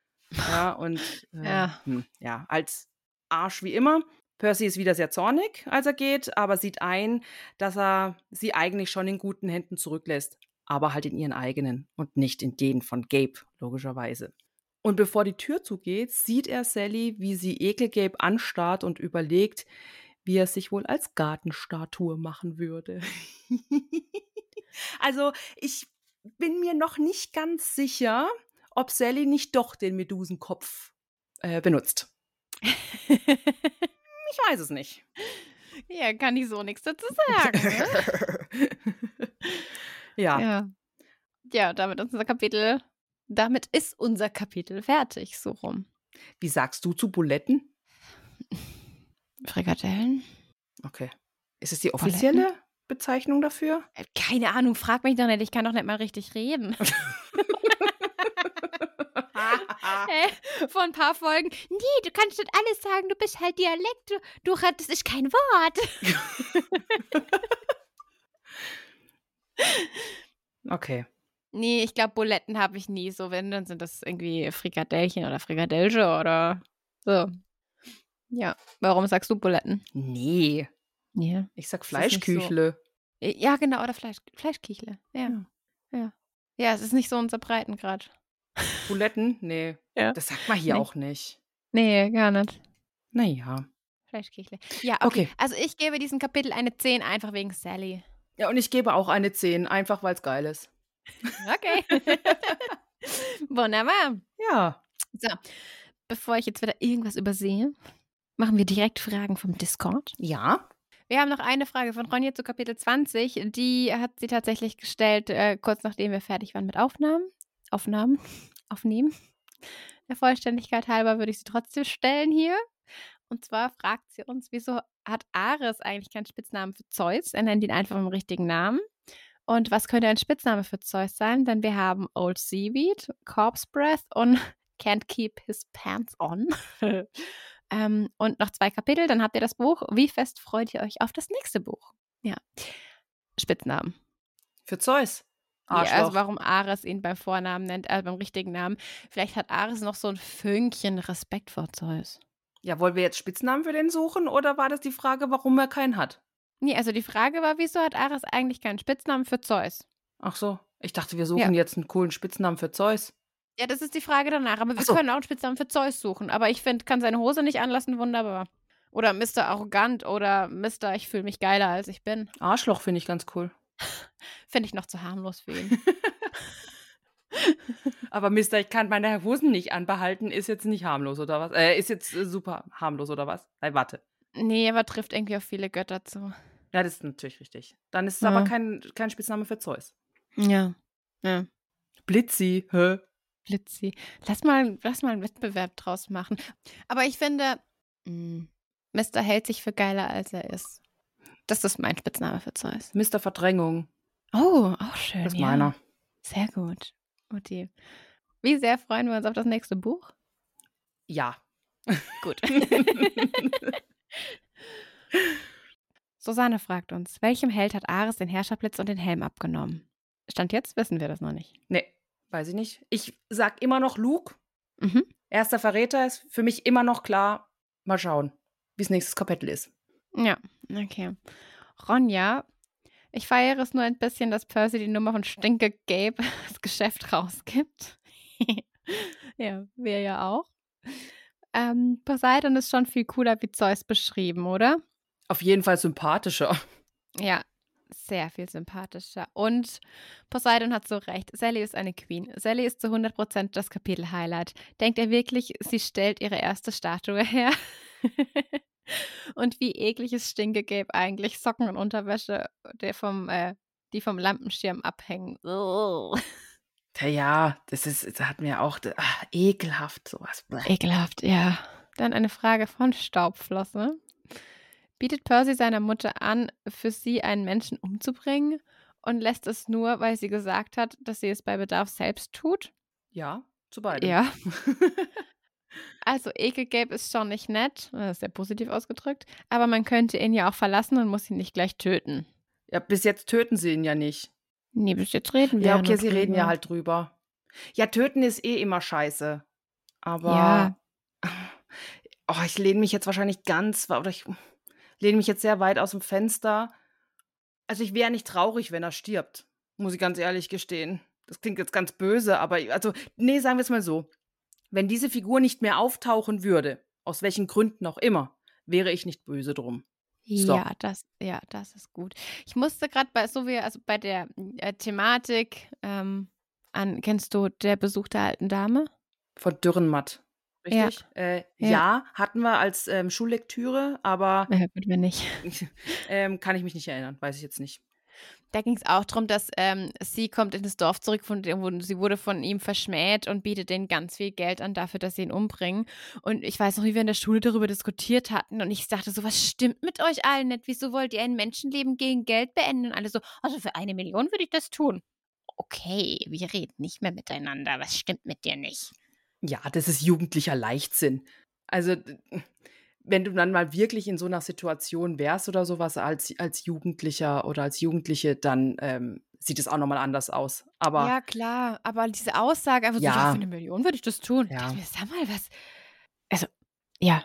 Ja, und äh, Ja. Hm, ja, als Arsch wie immer. Percy ist wieder sehr zornig, als er geht, aber sieht ein, dass er sie eigentlich schon in guten Händen zurücklässt. Aber halt in ihren eigenen und nicht in denen von Gabe, logischerweise. Und bevor die Tür zugeht, sieht er Sally, wie sie Ekelgabe anstarrt und überlegt, wie er sich wohl als Gartenstatue machen würde. also, ich bin mir noch nicht ganz sicher, ob Sally nicht doch den Medusenkopf äh, benutzt. Ich weiß es nicht. Ja, kann ich so nichts dazu sagen. Ja. ja. Ja, damit ist unser Kapitel, damit ist unser Kapitel fertig, so rum. Wie sagst du zu Buletten? Frikadellen? Okay. Ist es die offizielle Bezeichnung dafür? Äh, Keine Ahnung, frag mich doch nicht, ich kann doch nicht mal richtig reden. Äh, vor ein paar Folgen, nee, du kannst nicht alles sagen, du bist halt Dialekt, du, du das ist kein Wort. Okay. Nee, ich glaube, Buletten habe ich nie so. Wenn, dann sind das irgendwie Frikadellchen oder Frikadellche oder so. Ja, warum sagst du Buletten? Nee. Ja. Ich sag nicht so. Fleischküchle. Ja, genau, oder Fleisch, Fleischkichle. Ja. ja. Ja, es ist nicht so unser Breitengrad. Buletten? Nee. Ja. Das sagt man hier Nee. auch nicht. Nee, gar nicht. Naja. Fleischkichle. Ja, okay. Okay. Also ich gebe diesem Kapitel eine 10 einfach wegen Sally. Ja, und ich gebe auch eine 10, einfach weil es geil ist. Okay. Wunderbar. Ja. So, bevor ich jetzt wieder irgendwas übersehe, machen wir direkt Fragen vom Discord. Ja. Wir haben noch eine Frage von Ronja zu Kapitel 20. Die hat sie tatsächlich gestellt, äh, kurz nachdem wir fertig waren mit Aufnahmen. Aufnahmen. Aufnehmen. Der Vollständigkeit halber würde ich sie trotzdem stellen hier. Und zwar fragt sie uns, wieso hat Ares eigentlich keinen Spitznamen für Zeus? Er nennt ihn einfach im richtigen Namen. Und was könnte ein Spitzname für Zeus sein? Denn wir haben Old Seaweed, Corpse Breath und Can't Keep His Pants On. ähm, und noch zwei Kapitel, dann habt ihr das Buch. Wie fest freut ihr euch auf das nächste Buch? Ja. Spitznamen. Für Zeus. Ja, also warum Ares ihn beim Vornamen nennt, also beim richtigen Namen. Vielleicht hat Ares noch so ein Fünkchen Respekt vor Zeus. Ja, wollen wir jetzt Spitznamen für den suchen oder war das die Frage, warum er keinen hat? Nee, also die Frage war, wieso hat Ares eigentlich keinen Spitznamen für Zeus? Ach so. Ich dachte, wir suchen jetzt einen coolen Spitznamen für Zeus. Ja, das ist die Frage danach. Aber wir so. können auch einen Spitznamen für Zeus suchen. Aber ich finde, kann seine Hose nicht anlassen, wunderbar. Oder Mr. Arrogant oder Mr. Ich fühle mich geiler, als ich bin. Arschloch finde ich ganz cool. Finde ich noch zu harmlos für ihn. Aber Mister, ich kann meine Hosen nicht anbehalten, ist jetzt nicht harmlos oder was? Äh, ist jetzt äh, super harmlos oder was? Nein, warte. nee, aber trifft irgendwie auf viele Götter zu. Ja, das ist natürlich richtig. Dann ist es Ja. aber kein, kein Spitzname für Zeus. Ja. Ja. Blitzi, hä? Blitzi. Lass mal, lass mal einen Wettbewerb draus machen. Aber ich finde, mh, Mr. hält sich für geiler, als er ist. Das ist mein Spitzname für Zeus. Mr. Verdrängung. Oh, auch schön. Das ist ja. meiner. Sehr gut. Mutti. Wie sehr freuen wir uns auf das nächste Buch? Ja. Gut. Susanne fragt uns, welchem Held hat Ares den Herrscherblitz und den Helm abgenommen? Stand jetzt wissen wir das noch nicht. Nee, weiß ich nicht. Ich sag immer noch Luke. Mhm. Erster Verräter ist für mich immer noch klar. Mal schauen, wie das nächste Kapitel ist. Ja, okay. Ronja, ich feiere es nur ein bisschen, dass Percy die Nummer von Stinke Gabe das Geschäft rausgibt. ja, wir ja auch. Ähm, Poseidon ist schon viel cooler wie Zeus beschrieben, oder? Auf jeden Fall sympathischer. Ja, sehr viel sympathischer. Und Poseidon hat so recht. Sally ist eine Queen. Sally ist zu 100% das Kapitel-Highlight. Denkt er wirklich, sie stellt ihre erste Statue her? Und wie eklig ist Stinkegabe eigentlich? Socken und Unterwäsche, der vom, äh, die vom Lampenschirm abhängen. Ugh. Ja, das ist, das hat mir auch ah, ekelhaft sowas. Ekelhaft, ja. Dann eine Frage von Staubflosse. Bietet Percy seiner Mutter an, für sie einen Menschen umzubringen und lässt es nur, weil sie gesagt hat, dass sie es bei Bedarf selbst tut? Ja, zu beidem. Ja. Also Ekelgabe ist schon nicht nett, das ist sehr positiv ausgedrückt, aber man könnte ihn ja auch verlassen und muss ihn nicht gleich töten. Ja, bis jetzt töten sie ihn ja nicht. Nee, bis jetzt reden wir Ja, ja okay, nur sie reden ja drüber. halt drüber. Ja, töten ist eh immer scheiße. Aber Ja. oh, ich lehne mich jetzt wahrscheinlich ganz, oder ich lehne mich jetzt sehr weit aus dem Fenster. Also ich wäre nicht traurig, wenn er stirbt, muss ich ganz ehrlich gestehen. Das klingt jetzt ganz böse, aber also, nee, sagen wir es mal so. Wenn diese Figur nicht mehr auftauchen würde, aus welchen Gründen auch immer, wäre ich nicht böse drum. So. Ja, das, ja, das ist gut. Ich musste gerade bei, so wie, also bei der äh, Thematik ähm, an, kennst du der Besuch der alten Dame? Von Dürrenmatt. richtig? Äh, Ja. ja, hatten wir als ähm, Schullektüre, aber Ja, gut, wenn nicht. ähm, kann ich mich nicht erinnern, weiß ich jetzt nicht. Da ging es auch darum, dass ähm, sie kommt in das Dorf zurück, von sie wurde von ihm verschmäht und bietet denen ganz viel Geld an dafür, dass sie ihn umbringen. Und ich weiß noch, wie wir in der Schule darüber diskutiert hatten und ich dachte so, was stimmt mit euch allen nicht? Wieso wollt ihr ein Menschenleben gegen Geld beenden? Und alle so, also für eine Million würde ich das tun. Okay, wir reden nicht mehr miteinander. Was stimmt mit dir nicht? Ja, das ist jugendlicher Leichtsinn. Also, wenn du dann mal wirklich in so einer Situation wärst oder sowas als, als Jugendlicher oder als Jugendliche, dann ähm, sieht es auch nochmal anders aus. Aber ja, klar, aber diese Aussage einfach so, Ja. ja, für eine Million würde ich das tun. Ja. Ich mir, sag mal, was. Also, ja.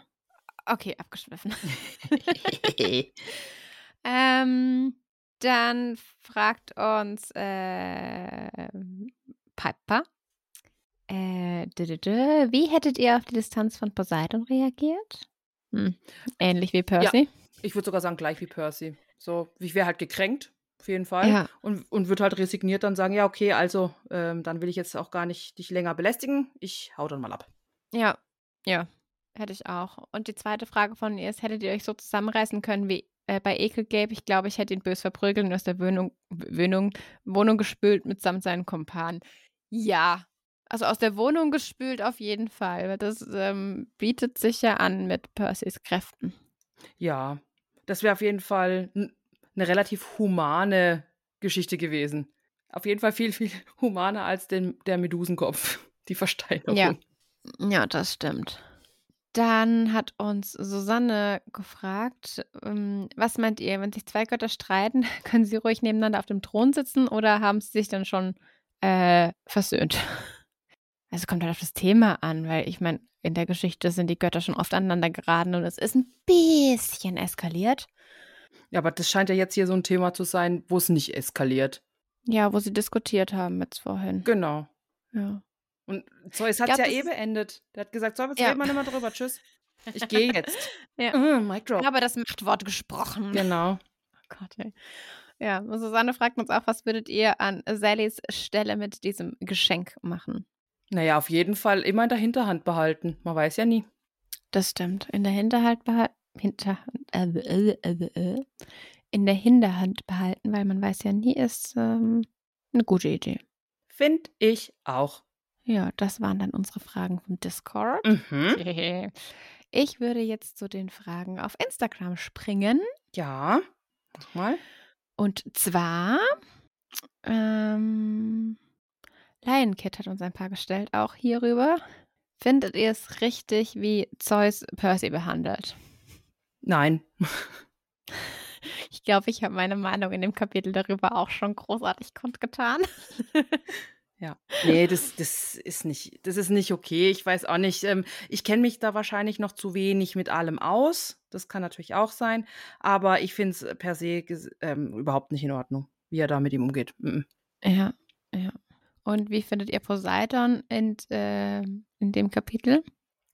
Okay, abgeschliffen. ähm, dann fragt uns äh, Piper, äh, wie hättet ihr auf die Distanz von Poseidon reagiert? Hm. Ähnlich wie Percy. ich würde sogar sagen, gleich wie Percy. So, ich wäre halt gekränkt, auf jeden Fall. Ja. Und, und würde halt resigniert dann sagen, ja, okay, also ähm, dann will ich jetzt auch gar nicht dich länger belästigen. Ich hau dann mal ab. Ja, ja, hätte ich auch. Und die zweite Frage von ihr ist, hättet ihr euch so zusammenreißen können wie äh, bei Ekelgabe? Ich glaube, ich hätte ihn bös verprügelt und aus der Wohnung, Wohnung, Wohnung gespült mitsamt seinen Kumpanen. Ja, also aus der Wohnung gespült auf jeden Fall. Das ähm, bietet sich ja an mit Percys Kräften. Ja, das wäre auf jeden Fall eine relativ humane Geschichte gewesen. Auf jeden Fall viel, viel humaner als den, der Medusenkopf, die Versteinerung. Ja. Ja, das stimmt. Dann hat uns Susanne gefragt, ähm, was meint ihr, wenn sich zwei Götter streiten, können sie ruhig nebeneinander auf dem Thron sitzen oder haben sie sich dann schon äh, versöhnt? Also kommt halt auf das Thema an, weil ich meine, in der Geschichte sind die Götter schon oft aneinander geraten und es ist ein bisschen eskaliert. Ja, aber das scheint ja jetzt hier so ein Thema zu sein, wo es nicht eskaliert. Ja, wo sie diskutiert haben jetzt vorhin. Genau. Ja. Und Zeus hat es ja eh beendet. Der hat gesagt, so, jetzt Ja. reden wir nicht mehr drüber. Tschüss. Ich gehe jetzt. Ja. Äh, Mic drop. Aber das Machtwort gesprochen. Genau. Oh Gott, ey. Ja, und Susanne fragt uns auch, was würdet ihr an Sallys Stelle mit diesem Geschenk machen? Naja, auf jeden Fall immer in der Hinterhand behalten. Man weiß ja nie. Das stimmt. In der Hinterhand behalten. Hinterhand, äh, äh, äh, äh, in der Hinterhand behalten, weil man weiß ja nie, ist ähm, eine gute Idee. Find ich auch. Ja, das waren dann unsere Fragen vom Discord. Mhm. Ich würde jetzt zu den Fragen auf Instagram springen. Ja. Mach mal. Und zwar, ähm, Lion Kid hat uns ein paar gestellt, auch hierüber. Findet ihr es richtig, wie Zeus Percy behandelt? Nein. Ich glaube, ich habe meine Meinung in dem Kapitel darüber auch schon großartig kundgetan. Ja. Nee, das, das ist nicht, das ist nicht okay. Ich weiß auch nicht. Ähm, ich kenne mich da wahrscheinlich noch zu wenig mit allem aus. Das kann natürlich auch sein. Aber ich finde es per se ähm, überhaupt nicht in Ordnung, wie er da mit ihm umgeht. Mhm. Ja, ja. Und wie findet ihr Poseidon in, äh, in dem Kapitel?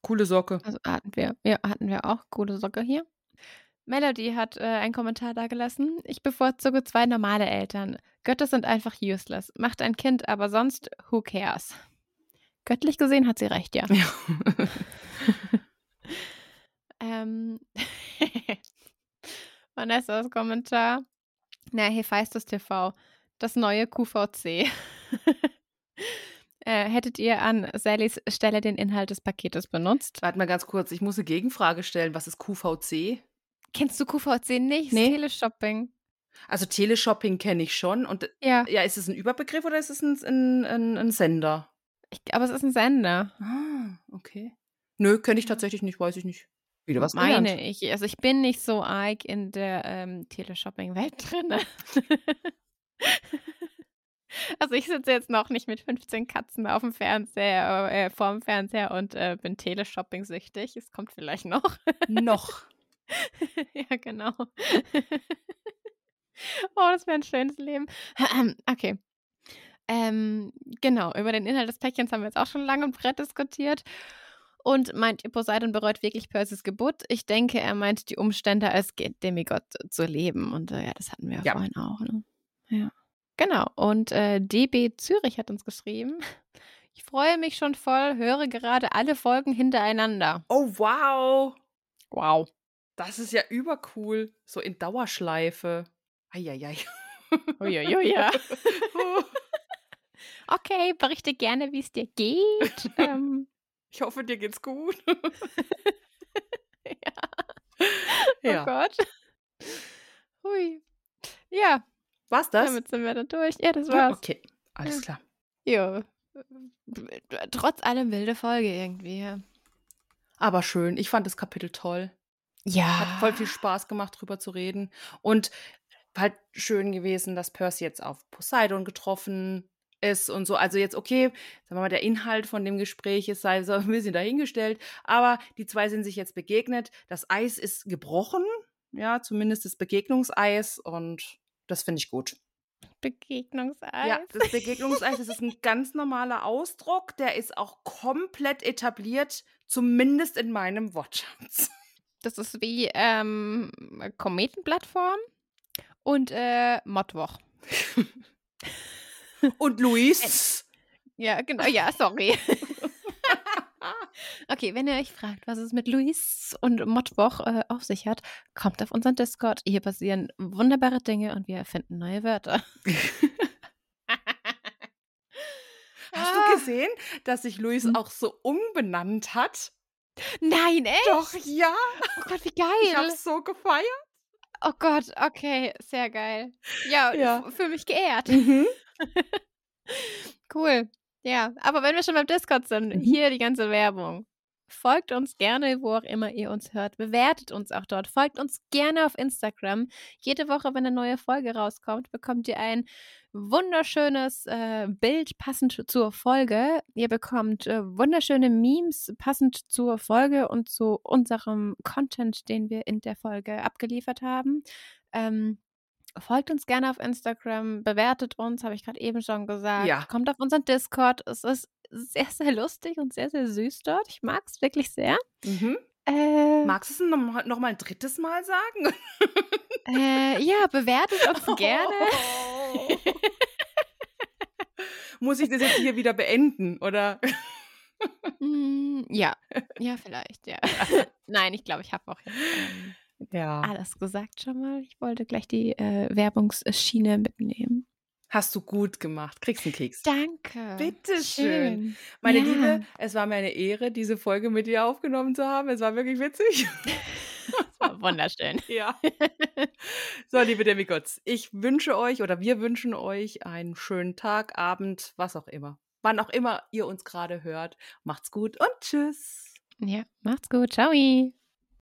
Coole Socke. Also hatten wir, ja, hatten wir auch coole Socke hier. Melody hat äh, einen Kommentar da gelassen. Ich bevorzuge zwei normale Eltern. Götter sind einfach useless. Macht ein Kind, aber sonst, who cares? Göttlich gesehen hat sie recht, ja. Ja. ähm, Vanessas Kommentar. Na, Hephaistos TV. Das neue QVC. äh, hättet ihr an Sallys Stelle den Inhalt des Paketes benutzt? Warte mal ganz kurz. Ich muss eine Gegenfrage stellen. Was ist QVC? Kennst du QVC nicht? Nee. Teleshopping. Also Teleshopping kenne ich schon. Und Ja, ja, ist es ein Überbegriff oder ist es ein, ein, ein, ein Sender? ich, aber es ist ein Sender. Ah, okay. Nö, kenne ich tatsächlich nicht, weiß ich nicht. Wieder was Meine gelernt. ich. Also ich bin nicht so arg in der ähm, Teleshopping-Welt drin. also ich sitze jetzt noch nicht mit 15 Katzen auf dem Fernseher, äh, vorm Fernseher und äh, bin Teleshopping-süchtig. Es kommt vielleicht noch. Noch. ja, genau. oh, das wäre ein schönes Leben. okay. Ähm, genau, über den Inhalt des Päckchens haben wir jetzt auch schon lange und brett diskutiert. Und meint ihr, Poseidon bereut wirklich Perseus Geburt? Ich denke, er meint die Umstände als Demigott zu leben. Und äh, ja, das hatten wir ja Ja. vorhin auch. Ne? Ja. Genau. Und äh, DB Zürich hat uns geschrieben. Ich freue mich schon voll, höre gerade alle Folgen hintereinander. Oh, wow. Wow. Das ist ja übercool. So in Dauerschleife. Eieiei. Uiuiui, ja. Okay, berichte gerne, wie es dir geht. ähm, Ich hoffe, dir geht's gut. ja. Ja. Oh Gott. Hui. Ja, War's das? damit sind wir dann durch. Ja, das war's. Okay, alles klar. Ja. Trotz allem wilde Folge irgendwie. Aber schön. Ich fand das Kapitel toll. Ja. Hat voll viel Spaß gemacht, drüber zu reden. Und halt schön gewesen, dass Percy jetzt auf Poseidon getroffen ist und so. Also jetzt, okay, sagen wir mal, der Inhalt von dem Gespräch ist sei so ein bisschen dahingestellt, aber die zwei sind sich jetzt begegnet. Das Eis ist gebrochen, ja, zumindest das Begegnungseis und das finde ich gut. Begegnungseis. Ja, das Begegnungseis, das ist ein ganz normaler Ausdruck, der ist auch komplett etabliert, zumindest in meinem Wortschatz. Das ist wie ähm, Kometenplattform und äh, Mottwoch. Und Luis, Ja, genau. Ja, sorry. okay, wenn ihr euch fragt, was es mit Luis und Mottwoch äh, auf sich hat, kommt auf unseren Discord. Hier passieren wunderbare Dinge und wir erfinden neue Wörter. Hast Ah. du gesehen, dass sich Luis Hm. auch so umbenannt hat? Nein, echt? Doch, ja. Oh Gott, wie Ich geil. hab's so gefeiert. Oh Gott, okay, sehr geil. Ja, Ja. fühle mich geehrt. Mhm. Cool. Ja, aber wenn wir schon beim Discord sind, Mhm. hier die ganze Werbung. Folgt uns gerne, wo auch immer ihr uns hört. Bewertet uns auch dort. Folgt uns gerne auf Instagram. Jede Woche, wenn eine neue Folge rauskommt, bekommt ihr ein wunderschönes äh, Bild passend zur Folge. Ihr bekommt äh, wunderschöne Memes passend zur Folge und zu unserem Content, den wir in der Folge abgeliefert haben. Ähm, Folgt uns gerne auf Instagram, bewertet uns, habe ich gerade eben schon gesagt. Ja. Kommt auf unseren Discord. Es ist sehr, sehr lustig und sehr, sehr süß dort. Ich mag es wirklich sehr. Mhm. Äh, Magst du es noch, noch mal ein drittes Mal sagen? äh, ja, bewertet uns gerne. Oh. Muss ich das jetzt hier wieder beenden, oder? Mm, ja, ja, vielleicht, ja. Nein, ich glaube, ich habe auch jetzt ähm, Ja. alles gesagt schon mal. Ich wollte gleich die äh, Werbungsschiene mitnehmen. Hast du gut gemacht. Kriegst einen Keks. Danke. Bitteschön. Meine Ja. Liebe, es war mir eine Ehre, diese Folge mit dir aufgenommen zu haben. Es war wirklich witzig. Das war wunderschön. Ja. So, liebe Demigods, ich wünsche euch oder wir wünschen euch einen schönen Tag, Abend, was auch immer. Wann auch immer ihr uns gerade hört. Macht's gut und tschüss. Ja, macht's gut. Ciao.